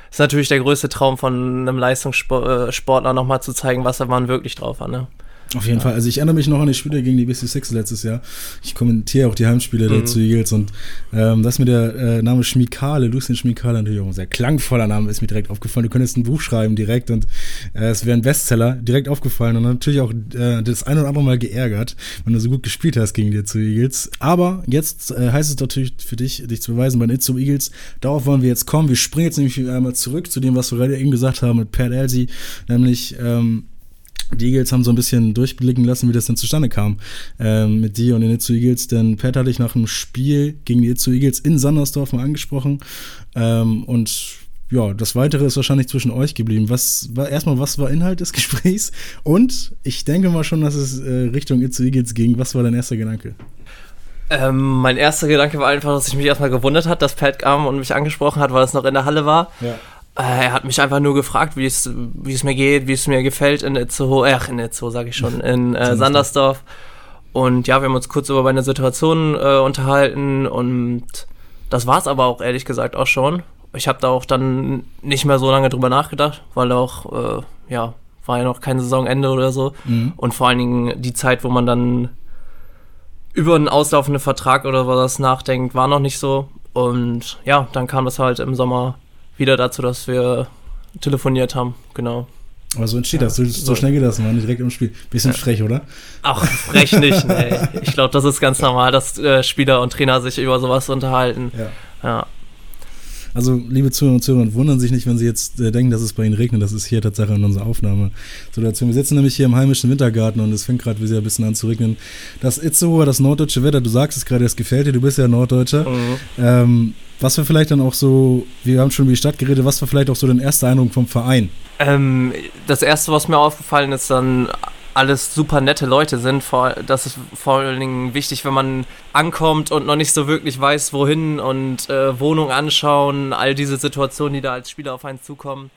A: ist natürlich der größte Traum von einem Leistungssportler nochmal zu zeigen, was er man wirklich drauf hat. Ne?
B: Auf jeden ja. Fall. Also ich erinnere mich noch an die Spiele gegen die BC Six letztes Jahr. Ich kommentiere auch die Heimspiele mhm. der zu Eagles und ähm, das mit der äh, Name Schmikale, Lucien Schmikale, natürlich auch ein sehr klangvoller Name, ist mir direkt aufgefallen. Du könntest ein Buch schreiben direkt und äh, es wäre ein Bestseller, direkt aufgefallen und natürlich auch äh, das ein oder andere Mal geärgert, wenn du so gut gespielt hast gegen die zu Eagles. Aber jetzt äh, heißt es natürlich für dich, dich zu beweisen bei den Itzu Eagles. Darauf wollen wir jetzt kommen. Wir springen jetzt nämlich einmal zurück zu dem, was wir gerade eben gesagt haben mit Pat Elsie, nämlich ähm, die Eagles haben so ein bisschen durchblicken lassen, wie das denn zustande kam ähm, mit dir und den Itzu Eagles. Denn Pat hatte ich nach dem Spiel gegen die Itzu Eagles in Sandersdorf mal angesprochen. Ähm, und ja, das Weitere ist wahrscheinlich zwischen euch geblieben. Was war erstmal, was war Inhalt des *laughs* Gesprächs? Und ich denke mal schon, dass es äh, Richtung Itzu Eagles ging. Was war dein erster Gedanke?
A: Ähm, mein erster Gedanke war einfach, dass ich mich erstmal gewundert hat, dass Pat kam und mich angesprochen hat, weil es noch in der Halle war. Ja. Äh, er hat mich einfach nur gefragt, wie es, wie es mir geht, wie es mir gefällt in Itzehoe, ach in Itzehoe sage ich schon, in äh, Sandersdorf. Und ja, wir haben uns kurz über meine Situation äh, unterhalten und das war es aber auch ehrlich gesagt auch schon. Ich habe da auch dann nicht mehr so lange drüber nachgedacht, weil auch, äh, ja, war ja noch kein Saisonende oder so. Mhm. Und vor allen Dingen die Zeit, wo man dann über einen auslaufenden Vertrag oder was nachdenkt, war noch nicht so. Und ja, dann kam das halt im Sommer wieder dazu, dass wir telefoniert haben, genau.
B: Aber so entsteht ja, das, so, so, schnell geht das, man direkt im Spiel. Bisschen ja. frech, oder?
A: Ach, frech nicht, nee. *laughs* Ich glaube, das ist ganz normal, dass äh, Spieler und Trainer sich über sowas unterhalten. Ja. ja.
B: Also, liebe Zuhörer und Zuhörer, wundern sich nicht, wenn Sie jetzt äh, denken, dass es bei Ihnen regnet. Das ist hier Tatsache in unserer Aufnahmesituation. Wir sitzen nämlich hier im heimischen Wintergarten und es fängt gerade wieder ein bisschen an zu regnen. Das Itzehoer, das norddeutsche Wetter, du sagst es gerade, es gefällt dir, du bist ja Norddeutscher. Mhm. Ähm, was war vielleicht dann auch so, wir haben schon über die Stadt geredet, was war vielleicht auch so dein erster Eindruck vom Verein?
A: Ähm, das erste, was mir aufgefallen ist, dann alles super nette Leute sind. Das ist vor allen Dingen wichtig, wenn man ankommt und noch nicht so wirklich weiß, wohin und äh, Wohnung anschauen, all diese Situationen, die da als Spieler auf einen zukommen.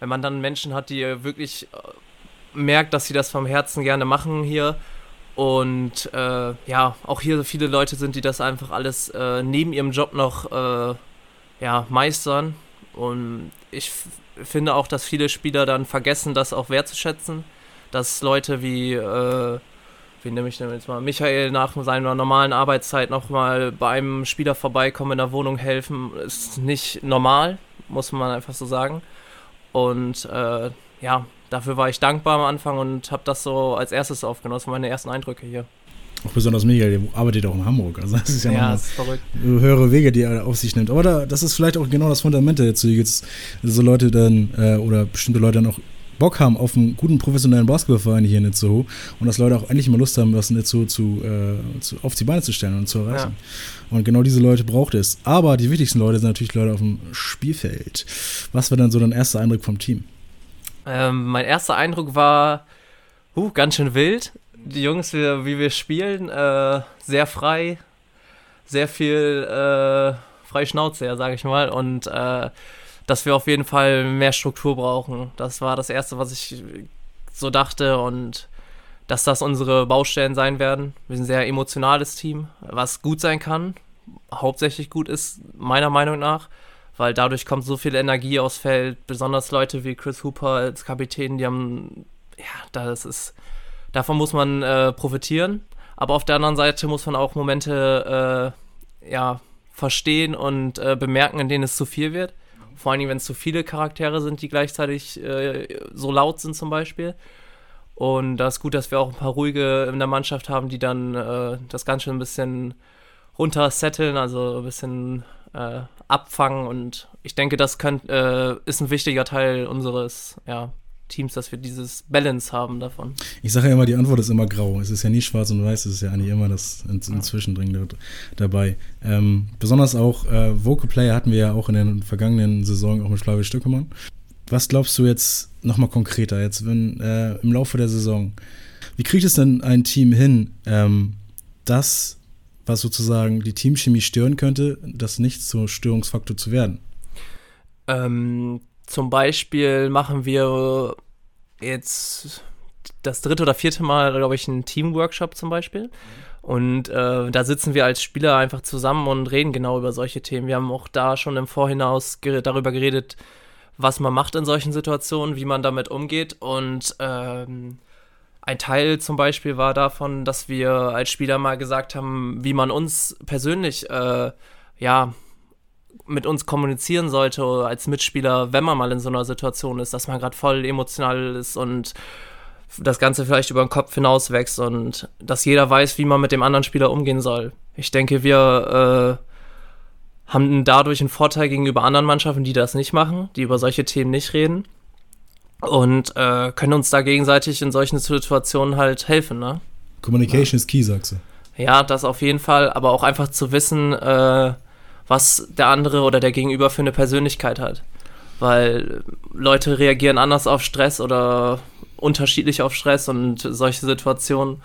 A: Wenn man dann Menschen hat, die wirklich äh, merkt, dass sie das vom Herzen gerne machen hier. Und äh, ja, auch hier viele Leute sind, die das einfach alles äh, neben ihrem Job noch äh, ja, meistern. Und ich finde auch, dass viele Spieler dann vergessen, das auch wertzuschätzen dass Leute wie, äh, wie nehme ich denn jetzt mal, Michael nach seiner normalen Arbeitszeit nochmal bei einem Spieler vorbeikommen, in der Wohnung helfen, ist nicht normal, muss man einfach so sagen. Und äh, ja, dafür war ich dankbar am Anfang und habe das so als erstes aufgenommen. Das waren meine ersten Eindrücke hier.
B: Auch besonders Michael, der arbeitet auch in Hamburg. Also das ist ja, ja ist verrückt. höhere Wege, die er auf sich nimmt. Aber da, das ist vielleicht auch genau das Fundament dazu. Jetzt so Leute dann äh, oder bestimmte Leute dann auch Bock haben auf einen guten professionellen Basketballverein hier in Itzehoe und dass Leute auch endlich mal Lust haben, was in Itzehoe zu, äh, zu, auf die Beine zu stellen und zu erreichen. Ja. Und genau diese Leute braucht es. Aber die wichtigsten Leute sind natürlich Leute auf dem Spielfeld. Was war dann so dein erster Eindruck vom Team?
A: Ähm, mein erster Eindruck war, uh, ganz schön wild. Die Jungs, wie, wie wir spielen, äh, sehr frei, sehr viel äh, freie Schnauze, ja, sag ich mal. Und äh, dass wir auf jeden Fall mehr Struktur brauchen. Das war das Erste, was ich so dachte und dass das unsere Baustellen sein werden. Wir sind ein sehr emotionales Team, was gut sein kann, hauptsächlich gut ist, meiner Meinung nach, weil dadurch kommt so viel Energie aufs Feld, besonders Leute wie Chris Hooper als Kapitän, die haben, ja, das ist, davon muss man äh, profitieren, aber auf der anderen Seite muss man auch Momente, äh, ja, verstehen und äh, bemerken, in denen es zu viel wird. Vor allem, wenn es zu viele Charaktere sind, die gleichzeitig äh, so laut sind zum Beispiel. Und da ist gut, dass wir auch ein paar ruhige in der Mannschaft haben, die dann äh, das Ganze ein bisschen runtersetteln, also ein bisschen äh, abfangen. Und ich denke, das könnt, äh, ist ein wichtiger Teil unseres ja, Teams, dass wir dieses Balance haben davon.
B: Ich sage ja immer, die Antwort ist immer grau. Es ist ja nie schwarz und weiß, es ist ja eigentlich immer das in, in Zwischendring dabei. Ähm, besonders auch äh, Vocal Player hatten wir ja auch in den vergangenen Saison auch mit Flavio Stückemann. Was glaubst du jetzt nochmal konkreter, jetzt wenn äh, im Laufe der Saison, wie kriegt es denn ein Team hin, ähm, das, was sozusagen die Teamchemie stören könnte, das nicht zum Störungsfaktor zu werden?
A: Ähm, zum Beispiel machen wir jetzt das dritte oder vierte Mal, glaube ich, einen Teamworkshop zum Beispiel. Und äh, da sitzen wir als Spieler einfach zusammen und reden genau über solche Themen. Wir haben auch da schon im Vorhinaus ger darüber geredet, was man macht in solchen Situationen, wie man damit umgeht. Und ähm, ein Teil zum Beispiel war davon, dass wir als Spieler mal gesagt haben, wie man uns persönlich, äh, ja, mit uns kommunizieren sollte als Mitspieler, wenn man mal in so einer Situation ist, dass man gerade voll emotional ist und das Ganze vielleicht über den Kopf hinaus wächst und dass jeder weiß, wie man mit dem anderen Spieler umgehen soll. Ich denke, wir äh, haben dadurch einen Vorteil gegenüber anderen Mannschaften, die das nicht machen, die über solche Themen nicht reden und äh, können uns da gegenseitig in solchen Situationen halt helfen. Ne?
B: Communication ja. is key, sagst du.
A: Ja, das auf jeden Fall, aber auch einfach zu wissen, äh, was der andere oder der Gegenüber für eine Persönlichkeit hat. Weil Leute reagieren anders auf Stress oder unterschiedlich auf Stress und solche Situationen.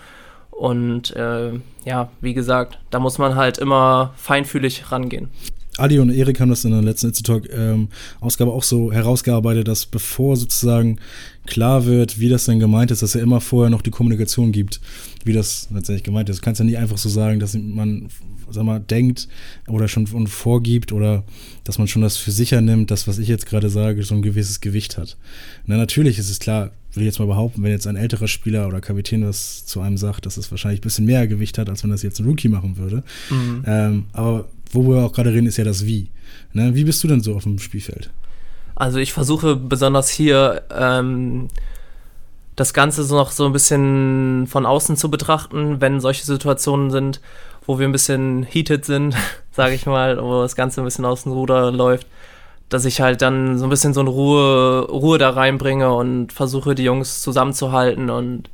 A: Und äh, ja, wie gesagt, da muss man halt immer feinfühlig rangehen.
B: Adi und Erik haben das in der letzten Itzy Talk ähm, Ausgabe auch so herausgearbeitet, dass bevor sozusagen klar wird, wie das denn gemeint ist, dass er immer vorher noch die Kommunikation gibt, wie das letztendlich gemeint ist. Du kannst ja nicht einfach so sagen, dass man, sag mal, denkt oder schon vorgibt oder dass man schon das für sicher nimmt, dass, was ich jetzt gerade sage, so ein gewisses Gewicht hat. Na, natürlich ist es klar, will ich jetzt mal behaupten, wenn jetzt ein älterer Spieler oder Kapitän was zu einem sagt, dass es wahrscheinlich ein bisschen mehr Gewicht hat, als wenn das jetzt ein Rookie machen würde. Mhm. Ähm, aber wo wir auch gerade reden, ist ja das Wie. Ne? Wie bist du denn so auf dem Spielfeld?
A: Also ich versuche besonders hier ähm, das Ganze so noch so ein bisschen von außen zu betrachten, wenn solche Situationen sind, wo wir ein bisschen heated sind, *laughs* sage ich mal, wo das Ganze ein bisschen aus dem Ruder läuft dass ich halt dann so ein bisschen so eine Ruhe, Ruhe da reinbringe und versuche, die Jungs zusammenzuhalten. Und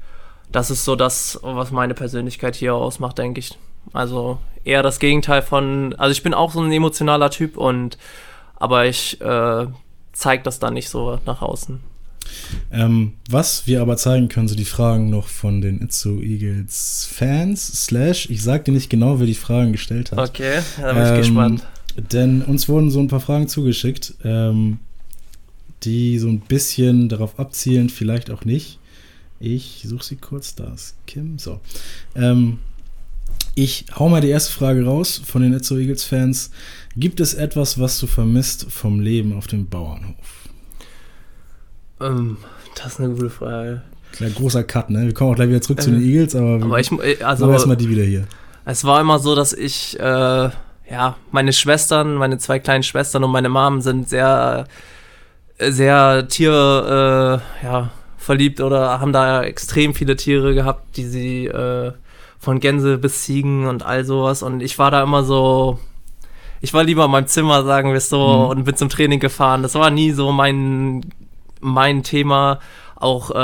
A: das ist so das, was meine Persönlichkeit hier ausmacht, denke ich. Also eher das Gegenteil von, also ich bin auch so ein emotionaler Typ und aber ich äh, zeige das dann nicht so nach außen.
B: Ähm, was wir aber zeigen können, so die Fragen noch von den Itzo Eagles Fans, slash, ich sag dir nicht genau, wer die Fragen gestellt hat.
A: Okay, da bin ich ähm, gespannt.
B: Denn uns wurden so ein paar Fragen zugeschickt, ähm, die so ein bisschen darauf abzielen, vielleicht auch nicht. Ich suche sie kurz, da ist Kim. So. Ähm, ich hau mal die erste Frage raus von den Etzo Eagles Fans. Gibt es etwas, was du vermisst vom Leben auf dem Bauernhof?
A: Ähm, das ist eine gute Frage.
B: Kleiner großer Cut, ne? Wir kommen auch gleich wieder zurück äh, zu den Eagles, aber,
A: aber ich, äh, also,
B: erstmal die wieder hier.
A: Es war immer so, dass ich äh, ja, meine Schwestern, meine zwei kleinen Schwestern und meine Mom sind sehr, sehr Tier, äh, ja, verliebt oder haben da extrem viele Tiere gehabt, die sie äh, von Gänse bis Ziegen und all sowas. Und ich war da immer so, ich war lieber in meinem Zimmer, sagen wir so, mhm. und bin zum Training gefahren. Das war nie so mein, mein Thema. Auch, äh,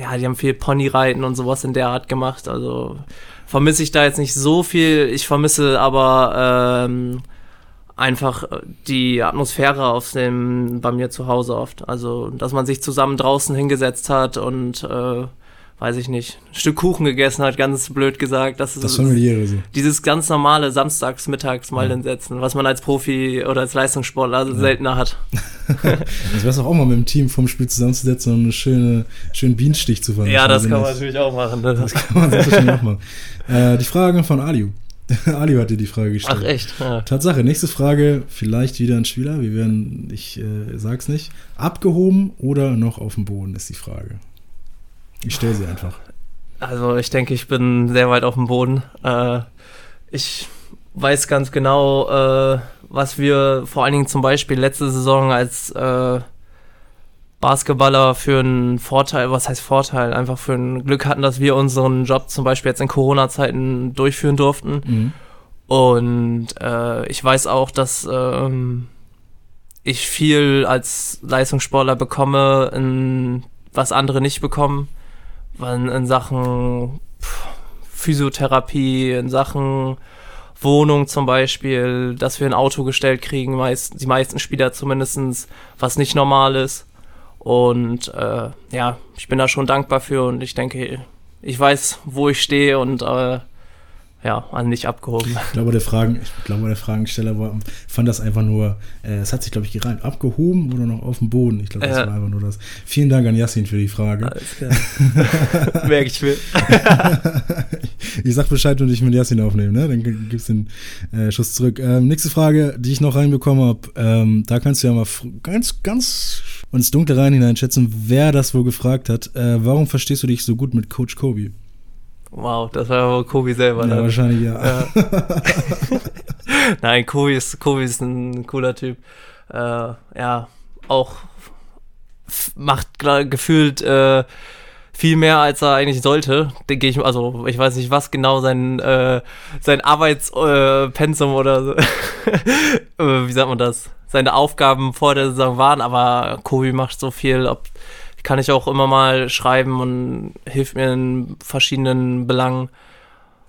A: ja, die haben viel Ponyreiten und sowas in der Art gemacht. Also vermisse ich da jetzt nicht so viel. Ich vermisse aber ähm, einfach die Atmosphäre auf dem, bei mir zu Hause oft. Also, dass man sich zusammen draußen hingesetzt hat und äh, weiß ich nicht, ein Stück Kuchen gegessen hat, ganz blöd gesagt. Das,
B: Das familiäre so.
A: dieses ganz normale samstags, mittags mal
B: Ja.
A: hinsetzen, was man als Profi oder als Leistungssportler seltener hat. *laughs*
B: Das wäre auch mal mit dem Team vom Spiel zusammenzusetzen und einen schönen, schönen Bienenstich zu veranstalten.
A: Ja, das kann man natürlich auch machen. Ne?
B: Das kann man selbstverständlich auch machen. Äh, die Frage von Aliu. *laughs* Aliu hat dir die Frage gestellt.
A: Ach echt? Ja.
B: Tatsache, nächste Frage, vielleicht wieder ein Spieler, wir werden, ich äh, sag's nicht. Abgehoben oder noch auf dem Boden ist die Frage. Ich stelle sie einfach.
A: Also ich denke, ich bin sehr weit auf dem Boden. Äh, ich weiß ganz genau, äh, was wir vor allen Dingen zum Beispiel letzte Saison als äh, Basketballer für einen Vorteil, was heißt Vorteil, einfach für ein Glück hatten, dass wir unseren Job zum Beispiel jetzt in Corona-Zeiten durchführen durften.
B: Mhm.
A: Und äh, ich weiß auch, dass ähm, ich viel als Leistungssportler bekomme, in, was andere nicht bekommen. Weil in Sachen Physiotherapie, in Sachen Wohnung zum Beispiel, dass wir ein Auto gestellt kriegen, meist, die meisten Spieler zumindestens, was nicht normal ist. Und äh, ja, ich bin da schon dankbar für und ich denke, ich weiß, wo ich stehe und äh, ja, also nicht abgehoben.
B: Ich glaube, der Fragen, ich glaube, der Fragensteller war, fand das einfach nur, äh, es hat sich, glaube ich, gereimt. Abgehoben oder noch auf dem Boden? Ich glaube, das
A: Ja.
B: war einfach nur das. Vielen Dank an Yassin für die Frage.
A: Alles klar. *laughs* Merke ich mir. *laughs*
B: Ich sag Bescheid, wenn ich mit Yassin aufnehme, ne? Dann g- gibt's den äh, Schuss zurück. Ähm, nächste Frage, die ich noch reinbekommen habe, ähm, da kannst du ja mal ganz, ganz ins Dunkle rein hineinschätzen, wer das wohl gefragt hat. Äh, warum verstehst du dich so gut mit Coach Kobe?
A: Wow, das war wohl Kobi selber.
B: Ja,
A: dann.
B: wahrscheinlich ja.
A: Ja. *laughs* Nein, Kobi ist, Kobi ist ein cooler Typ. Äh, ja, auch macht gefühlt äh, viel mehr, als er eigentlich sollte. Denke ich, also ich weiß nicht, was genau sein, äh, sein Arbeitspensum äh, oder so, *laughs* äh, wie sagt man das, seine Aufgaben vor der Saison waren, aber Kobi macht so viel, ob kann ich auch immer mal schreiben und hilft mir in verschiedenen Belangen.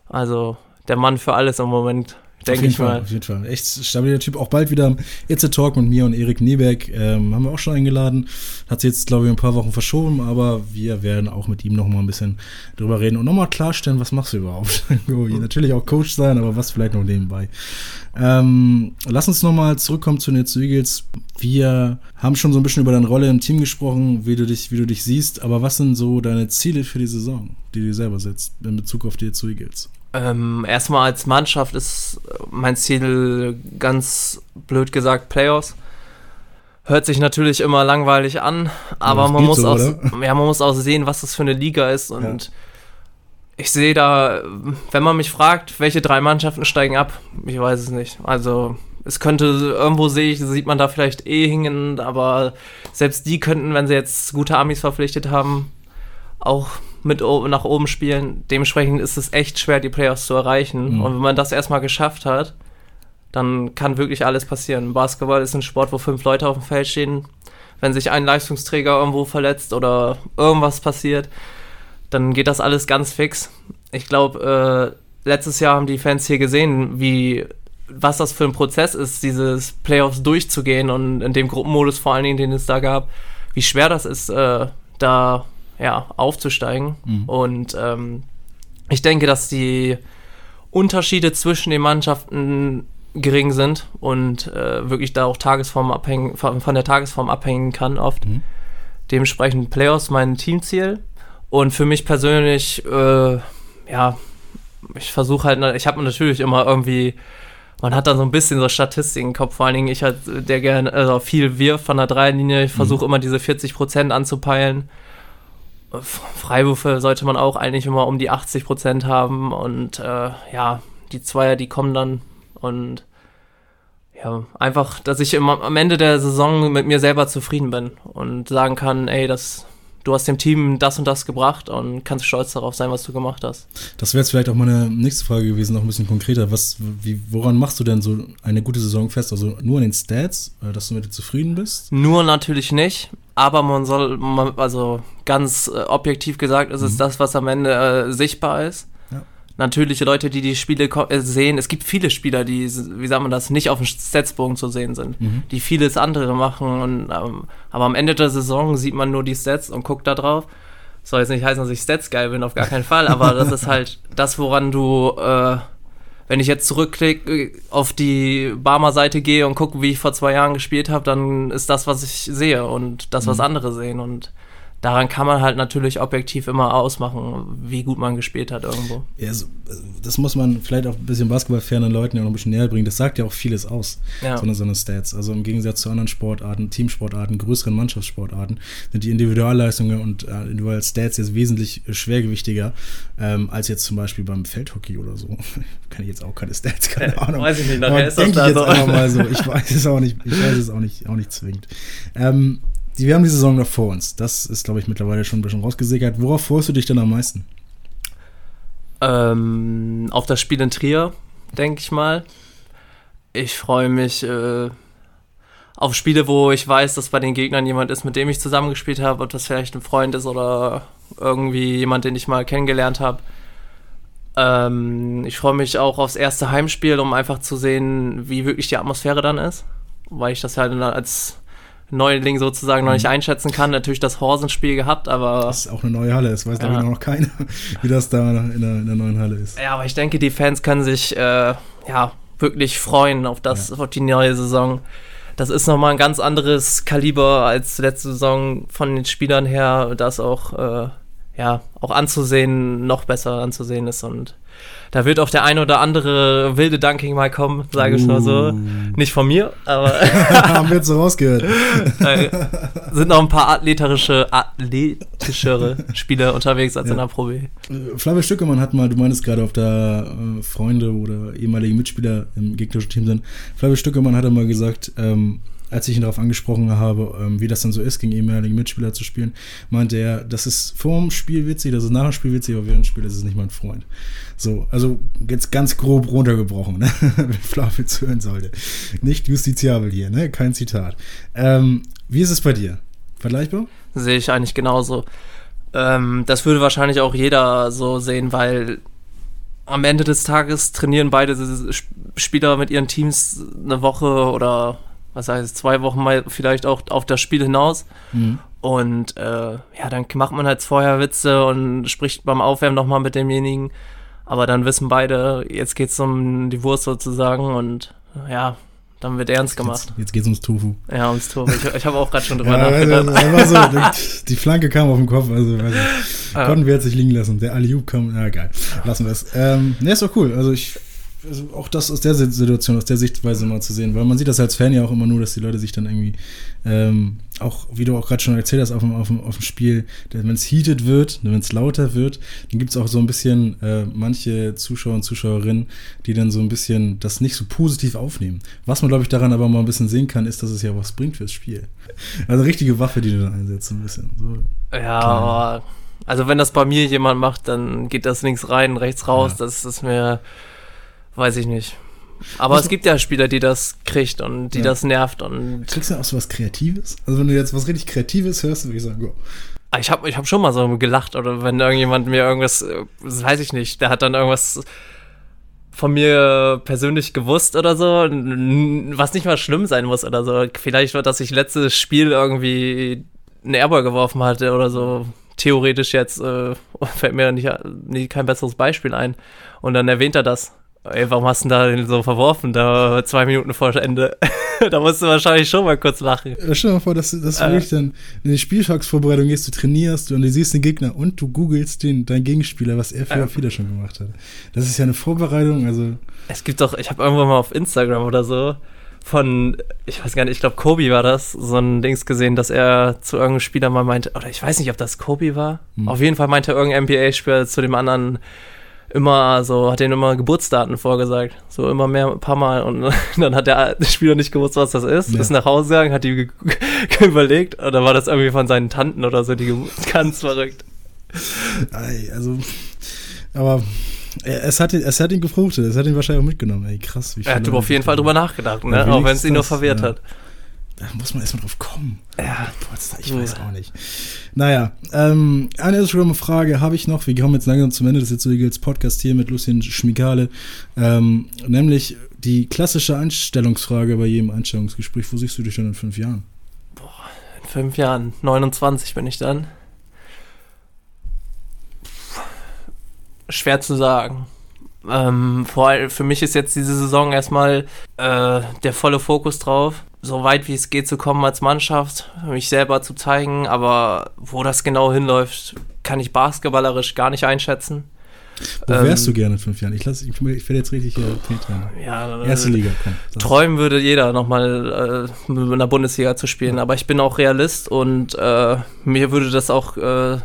A: Also der Mann für alles im Moment, denke ich
B: Fall,
A: mal.
B: auf jeden Fall. Echt stabiler Typ. Auch bald wieder It's a Talk mit mir und Erik Niebeck. Ähm, haben wir auch schon eingeladen. Hat sich jetzt, glaube ich, ein paar Wochen verschoben, aber wir werden auch mit ihm noch mal ein bisschen drüber reden und nochmal klarstellen, was machst du überhaupt? *laughs* Natürlich auch Coach sein, aber was vielleicht noch nebenbei. Ähm, lass uns nochmal zurückkommen zu den Eagles. Wir haben schon so ein bisschen über deine Rolle im Team gesprochen, wie du dich, wie du dich siehst, aber was sind so deine Ziele für die Saison, die du dir selber setzt in Bezug auf die Eagles?
A: Ähm, erstmal als Mannschaft ist mein Ziel ganz blöd gesagt Playoffs. Hört sich natürlich immer langweilig an, aber
B: das
A: man muss,
B: so,
A: auch, ja, man muss auch sehen, was das für eine Liga ist. Und ich sehe da, wenn man mich fragt, welche drei Mannschaften steigen ab, ich weiß es nicht. Also es könnte, irgendwo sehe ich, sieht man da vielleicht eh hingen, aber selbst die könnten, wenn sie jetzt gute Amis verpflichtet haben, auch mit nach oben spielen. Dementsprechend ist es echt schwer, die Playoffs zu erreichen.
B: Mhm.
A: Und wenn man das erstmal geschafft hat, dann kann wirklich alles passieren. Basketball ist ein Sport, wo fünf Leute auf dem Feld stehen. Wenn sich ein Leistungsträger irgendwo verletzt oder irgendwas passiert, dann geht das alles ganz fix. Ich glaube, äh, letztes Jahr haben die Fans hier gesehen, wie was das für ein Prozess ist, dieses Playoffs durchzugehen und in dem Gruppenmodus vor allen Dingen, den es da gab, wie schwer das ist, äh, da ja, aufzusteigen.
B: Mhm.
A: Und ähm, ich denke, dass die Unterschiede zwischen den Mannschaften gering sind und äh, wirklich da auch Tagesform abhängen, von, der Tagesform abhängen kann oft.
B: Mhm.
A: Dementsprechend Playoffs mein Teamziel. Und für mich persönlich, äh, ja, ich versuche halt, ich habe natürlich immer irgendwie, man hat da so ein bisschen so Statistiken im Kopf, vor allen Dingen ich halt, der gerne also viel wirft von der Dreierlinie, ich versuche immer diese 40% anzupeilen. Freiwürfe sollte man auch eigentlich immer um die 80% haben und äh, ja, die Zweier, die kommen dann und ja, einfach, dass ich immer am Ende der Saison mit mir selber zufrieden bin und sagen kann, ey, das, du hast dem Team das und das gebracht und kannst stolz darauf sein, was du gemacht hast.
B: Das wäre jetzt vielleicht auch meine nächste Frage gewesen, noch ein bisschen konkreter. Was, wie, woran machst du denn so eine gute Saison fest? Also nur an den Stats, äh, dass du mit dir zufrieden bist?
A: Nur natürlich nicht, aber man soll, man, also ganz äh, objektiv gesagt, ist es das, was am Ende äh, sichtbar ist.
B: Ja.
A: Natürlich Leute, die die Spiele äh, sehen, es gibt viele Spieler, die, wie sagt man das, nicht auf dem Statsbogen zu sehen sind,
B: Mhm.
A: die vieles andere machen. Und, ähm, aber am Ende der Saison sieht man nur die Stats und guckt da drauf. soll jetzt nicht heißen, dass ich Stats geil bin, auf gar keinen Fall, aber das ist halt *laughs* das, woran du, äh, wenn ich jetzt zurückklicke, auf die Barmer-Seite gehe und gucke, wie ich vor zwei Jahren gespielt habe, dann ist das, was ich sehe und das, was
B: Mhm.
A: andere sehen. Und daran kann man halt natürlich objektiv immer ausmachen, wie gut man gespielt hat irgendwo.
B: Ja, so, das muss man vielleicht auch ein bisschen basketballfernen Leuten ja noch ein bisschen näher bringen. Das sagt ja auch vieles aus,
A: Ja.
B: so, eine, so eine Stats. Also im Gegensatz zu anderen Sportarten, Teamsportarten, größeren Mannschaftssportarten, sind die Individualleistungen und äh, individuelle Stats jetzt wesentlich schwergewichtiger ähm, als jetzt zum Beispiel beim Feldhockey oder so. *laughs* Kann ich jetzt auch keine Stats, keine *laughs* Ahnung.
A: weiß ich nicht,
B: Aber
A: nachher ist das da
B: jetzt
A: so.
B: mal so. *laughs* Ich weiß es auch nicht, ich weiß es auch nicht, auch nicht zwingend. Ähm, die, wir haben die Saison noch vor uns. Das ist, glaube ich, mittlerweile schon ein bisschen rausgesickert. Worauf freust du dich denn am meisten?
A: Ähm, auf das Spiel in Trier, denke ich mal. Ich freue mich äh, auf Spiele, wo ich weiß, dass bei den Gegnern jemand ist, mit dem ich zusammengespielt habe, ob das vielleicht ein Freund ist oder irgendwie jemand, den ich mal kennengelernt habe. Ähm, ich freue mich auch aufs erste Heimspiel, um einfach zu sehen, wie wirklich die Atmosphäre dann ist, weil ich das halt als Neuling sozusagen noch nicht einschätzen kann. Natürlich das Horsenspiel gehabt, aber
B: Das ist auch eine neue Halle. Das weiß, glaube ich,
A: Ja.
B: noch keiner, *laughs* wie das da in der, in der neuen Halle ist.
A: Ja, aber ich denke, die Fans können sich äh, ja wirklich freuen auf das, auf die neue Saison. Das ist nochmal ein ganz anderes Kaliber als letzte Saison von den Spielern her, das auch äh, ja auch anzusehen, noch besser anzusehen ist und da wird auch der ein oder andere wilde Dunking mal kommen, sage ich mal so. Nicht von mir, aber *laughs*
B: Haben wir jetzt so rausgehört.
A: sind noch ein paar athletische, athletischere Spieler unterwegs als in der Pro B.
B: Äh, Flavio Stückemann hat mal, du meinst gerade, ob da äh, Freunde oder ehemalige Mitspieler im gegnerischen Team sind. Flavio Stückemann hat mal gesagt, ähm, als ich ihn darauf angesprochen habe, ähm, wie das dann so ist, gegen ehemalige Mitspieler zu spielen, meinte er, das ist vor dem Spiel witzig, das ist nach dem Spiel witzig, aber während dem Spiel ist es nicht mein Freund. So, also jetzt ganz grob runtergebrochen, ne? *laughs* wenn Flavio zuhören sollte. Nicht justiziabel hier, ne? Kein Zitat. Ähm, wie ist es bei dir? Vergleichbar?
A: Sehe ich eigentlich genauso. Ähm, das würde wahrscheinlich auch jeder so sehen, weil am Ende des Tages trainieren beide Sp- Spieler mit ihren Teams eine Woche oder was heißt zwei Wochen mal vielleicht auch auf das Spiel hinaus.
B: Mhm.
A: Und äh, ja, dann macht man halt vorher Witze und spricht beim Aufwärmen nochmal mit demjenigen. Aber dann wissen beide, jetzt geht's um die Wurst sozusagen und ja, dann wird ernst gemacht.
B: Jetzt, jetzt geht's ums Tofu.
A: Ja, ums Tor. Ich, ich habe auch gerade schon *laughs* drüber
B: Ja, also,
A: nachgedacht.
B: so, *laughs* die Flanke kam auf den Kopf, also
A: Ja.
B: konnten wir jetzt nicht liegen lassen. Der Aliub kam, na geil, lassen wir es. Ähm, ne, ist doch cool. Also ich, also auch das aus der Situation, aus der Sichtweise mal zu sehen, weil man sieht das als Fan ja auch immer nur, dass die Leute sich dann irgendwie, ähm, auch wie du auch gerade schon erzählt hast, auf dem, auf dem, auf dem Spiel, wenn es heated wird, wenn es lauter wird, dann gibt es auch so ein bisschen äh, manche Zuschauer und Zuschauerinnen, die dann so ein bisschen das nicht so positiv aufnehmen. Was man, glaube ich, daran aber mal ein bisschen sehen kann, ist, dass es ja was bringt fürs Spiel. Also richtige Waffe, die du dann einsetzt, ein bisschen. So.
A: Ja, aber also wenn das bei mir jemand macht, dann geht das links rein, rechts raus.
B: Ja.
A: Das ist mir, weiß ich nicht. Aber es gibt ja Spieler, die das kriegt und die
B: Ja.
A: das nervt. Und
B: Kriegst du auch so was Kreatives? Also wenn du jetzt was richtig Kreatives hörst, würde ich sagen, go.
A: Ah, ich habe ich hab schon mal so gelacht oder wenn irgendjemand mir irgendwas, das weiß ich nicht, der hat dann irgendwas von mir persönlich gewusst oder so, was nicht mal schlimm sein muss oder so. Vielleicht war, dass ich letztes Spiel irgendwie einen Airball geworfen hatte oder so. Theoretisch jetzt äh, *laughs* fällt mir nicht, nie kein besseres Beispiel ein. Und dann erwähnt er das. Ey, warum hast du denn da den so verworfen, da zwei Minuten vor Ende? *laughs* da musst du wahrscheinlich schon mal kurz lachen.
B: Äh, Stell dir mal vor, dass, du- dass du
A: Äh.
B: wirklich dann in die Spieltagsvorbereitung gehst, du trainierst und du siehst den Gegner und du googelst den, deinen Gegenspieler, was er für
A: Ja.
B: Fehler schon gemacht hat. Das ist ja eine Vorbereitung, also
A: Es gibt doch, ich habe irgendwann mal auf Instagram oder so von, ich weiß gar nicht, ich glaube Kobe war das, so ein Dings gesehen, dass er zu irgendeinem Spieler mal meinte, oder ich weiß nicht, ob das Kobe war.
B: Hm.
A: Auf jeden Fall meinte irgendein NBA-Spieler zu dem anderen immer so, hat denen immer Geburtsdaten vorgesagt. So immer mehr, ein paar Mal. Und *laughs* dann hat der Spieler nicht gewusst, was das ist.
B: Ja.
A: Ist nach Hause gegangen, hat die *laughs* überlegt. Dann war das irgendwie von seinen Tanten oder so, die *laughs* ganz verrückt.
B: Ei, also, aber er- es hat, ihn- es hat ihn gefruchtet, es hat ihn wahrscheinlich auch mitgenommen. Ey, krass, wie
A: Er hat auf jeden Fall drüber nachgedacht, ne? Auch wenn es ihn nur
B: das,
A: verwirrt
B: ja.
A: hat.
B: Da muss man erstmal drauf kommen.
A: Ja.
B: Potsdam, Ich weiß auch nicht. Naja, ähm, eine Instagram-Frage habe ich noch. Wir kommen jetzt langsam zum Ende des Jetzt Eagles Podcast hier mit Lucien Schmigale. Ähm, nämlich die klassische Einstellungsfrage bei jedem Einstellungsgespräch. Wo siehst du dich denn in fünf Jahren?
A: In fünf Jahren, 29 bin ich dann. Schwer zu sagen. Ähm, vor allem für mich ist jetzt diese Saison erstmal äh, der volle Fokus drauf, so weit wie es geht zu kommen als Mannschaft, mich selber zu zeigen, aber wo das genau hinläuft, kann ich basketballerisch gar nicht einschätzen.
B: Wo wärst ähm, du gerne in fünf Jahren? Ich, lass, ich, ich werde jetzt richtig hier Trainer.
A: Ja, Erste Liga, komm. Träumen würde jeder, nochmal äh, in der Bundesliga zu spielen. Aber ich bin auch Realist und äh, mir würde das auch äh,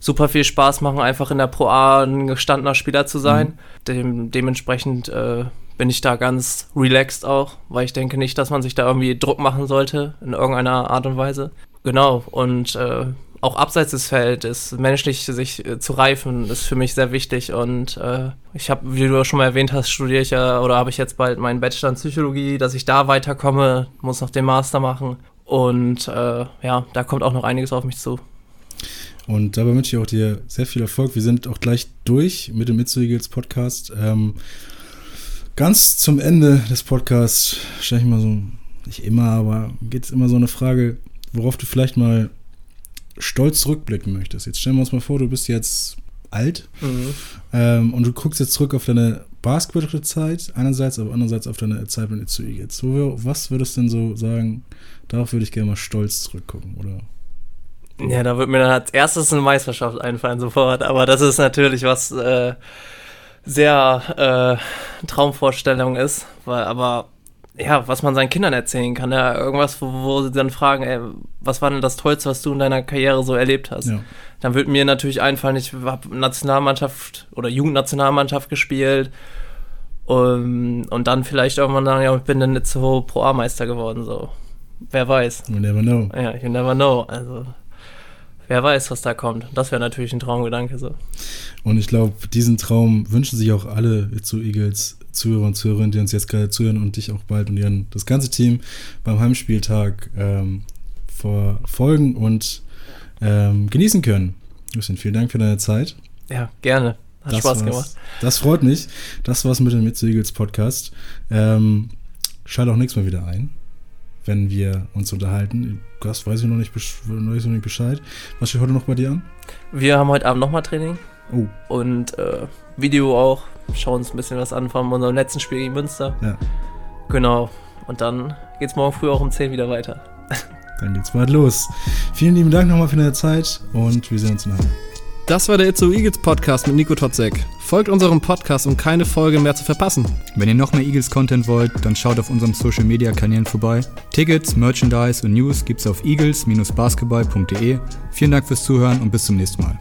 A: super viel Spaß machen, einfach in der Pro A ein gestandener Spieler zu sein. Mhm. Dem, dementsprechend äh, bin ich da ganz relaxed auch, weil ich denke nicht, dass man sich da irgendwie Druck machen sollte in irgendeiner Art und Weise. Genau, und äh, auch abseits des Feldes, menschlich sich äh, zu reifen, ist für mich sehr wichtig. Und äh, ich habe, wie du schon mal erwähnt hast, studiere ich ja oder habe ich jetzt bald meinen Bachelor in Psychologie, dass ich da weiterkomme, muss noch den Master machen. Und äh, ja, da kommt auch noch einiges auf mich zu.
B: Und dabei wünsche ich auch dir sehr viel Erfolg. Wir sind auch gleich durch mit dem Mitsu Eagles Podcast. Ähm, ganz zum Ende des Podcasts stelle ich mal so, nicht immer, aber geht es immer so eine Frage, worauf du vielleicht mal stolz zurückblicken möchtest. Jetzt stellen wir uns mal vor, du bist jetzt alt mhm. ähm, und du guckst jetzt zurück auf deine Basketball-Zeit, einerseits, aber andererseits auf deine Zeit mit Itzu Eagles. was würdest du denn so sagen, darauf würde ich gerne mal stolz zurückgucken, oder?
A: Ja, da wird mir dann als erstes eine Meisterschaft einfallen sofort, aber das ist natürlich was äh, sehr äh, Traumvorstellung ist, weil aber ja, was man seinen Kindern erzählen kann. Ja, irgendwas, wo, wo, sie dann fragen, ey, was war denn das Tollste, was du in deiner Karriere so erlebt hast? Ja. Dann wird mir natürlich einfallen, ich habe Nationalmannschaft oder Jugendnationalmannschaft gespielt und, und dann vielleicht irgendwann sagen, ja, ich bin dann jetzt so Pro-A-Meister geworden, so. Wer weiß.
B: You never know.
A: Ja, you never know. Also, wer weiß, was da kommt. Das wäre natürlich ein Traumgedanke, so.
B: Und ich glaube, diesen Traum wünschen sich auch alle zu Eagles Zuhörer und Zuhörerinnen, die uns jetzt gerade zuhören und dich auch bald und ihren, das ganze Team beim Heimspieltag ähm, verfolgen und ähm, genießen können. Justin, vielen Dank für deine Zeit.
A: Ja, gerne. Hat das Spaß gemacht.
B: Das freut mich. Das war's mit dem Mitzegels Podcast. Ähm, schalt auch nichts mehr wieder ein, wenn wir uns unterhalten. Das weiß ich noch nicht, weiß ich noch nicht Bescheid. Was steht heute noch bei dir an?
A: Wir haben heute Abend nochmal Training. Oh. Und äh, Video auch. Schauen uns ein bisschen was an von unserem letzten Spiel gegen Münster. Ja. Genau. Und dann geht's morgen früh auch um 10 wieder weiter.
B: Dann geht's bald los. Vielen lieben Dank nochmal für deine Zeit und wir sehen uns nachher.
G: Das war der Itzo Eagles Podcast mit Nico Totzek. Folgt unserem Podcast, um keine Folge mehr zu verpassen.
H: Wenn ihr noch mehr Eagles-Content wollt, dann schaut auf unseren Social-Media-Kanälen vorbei. Tickets, Merchandise und News gibt's auf eagles-basketball.de. Vielen Dank fürs Zuhören und bis zum nächsten Mal.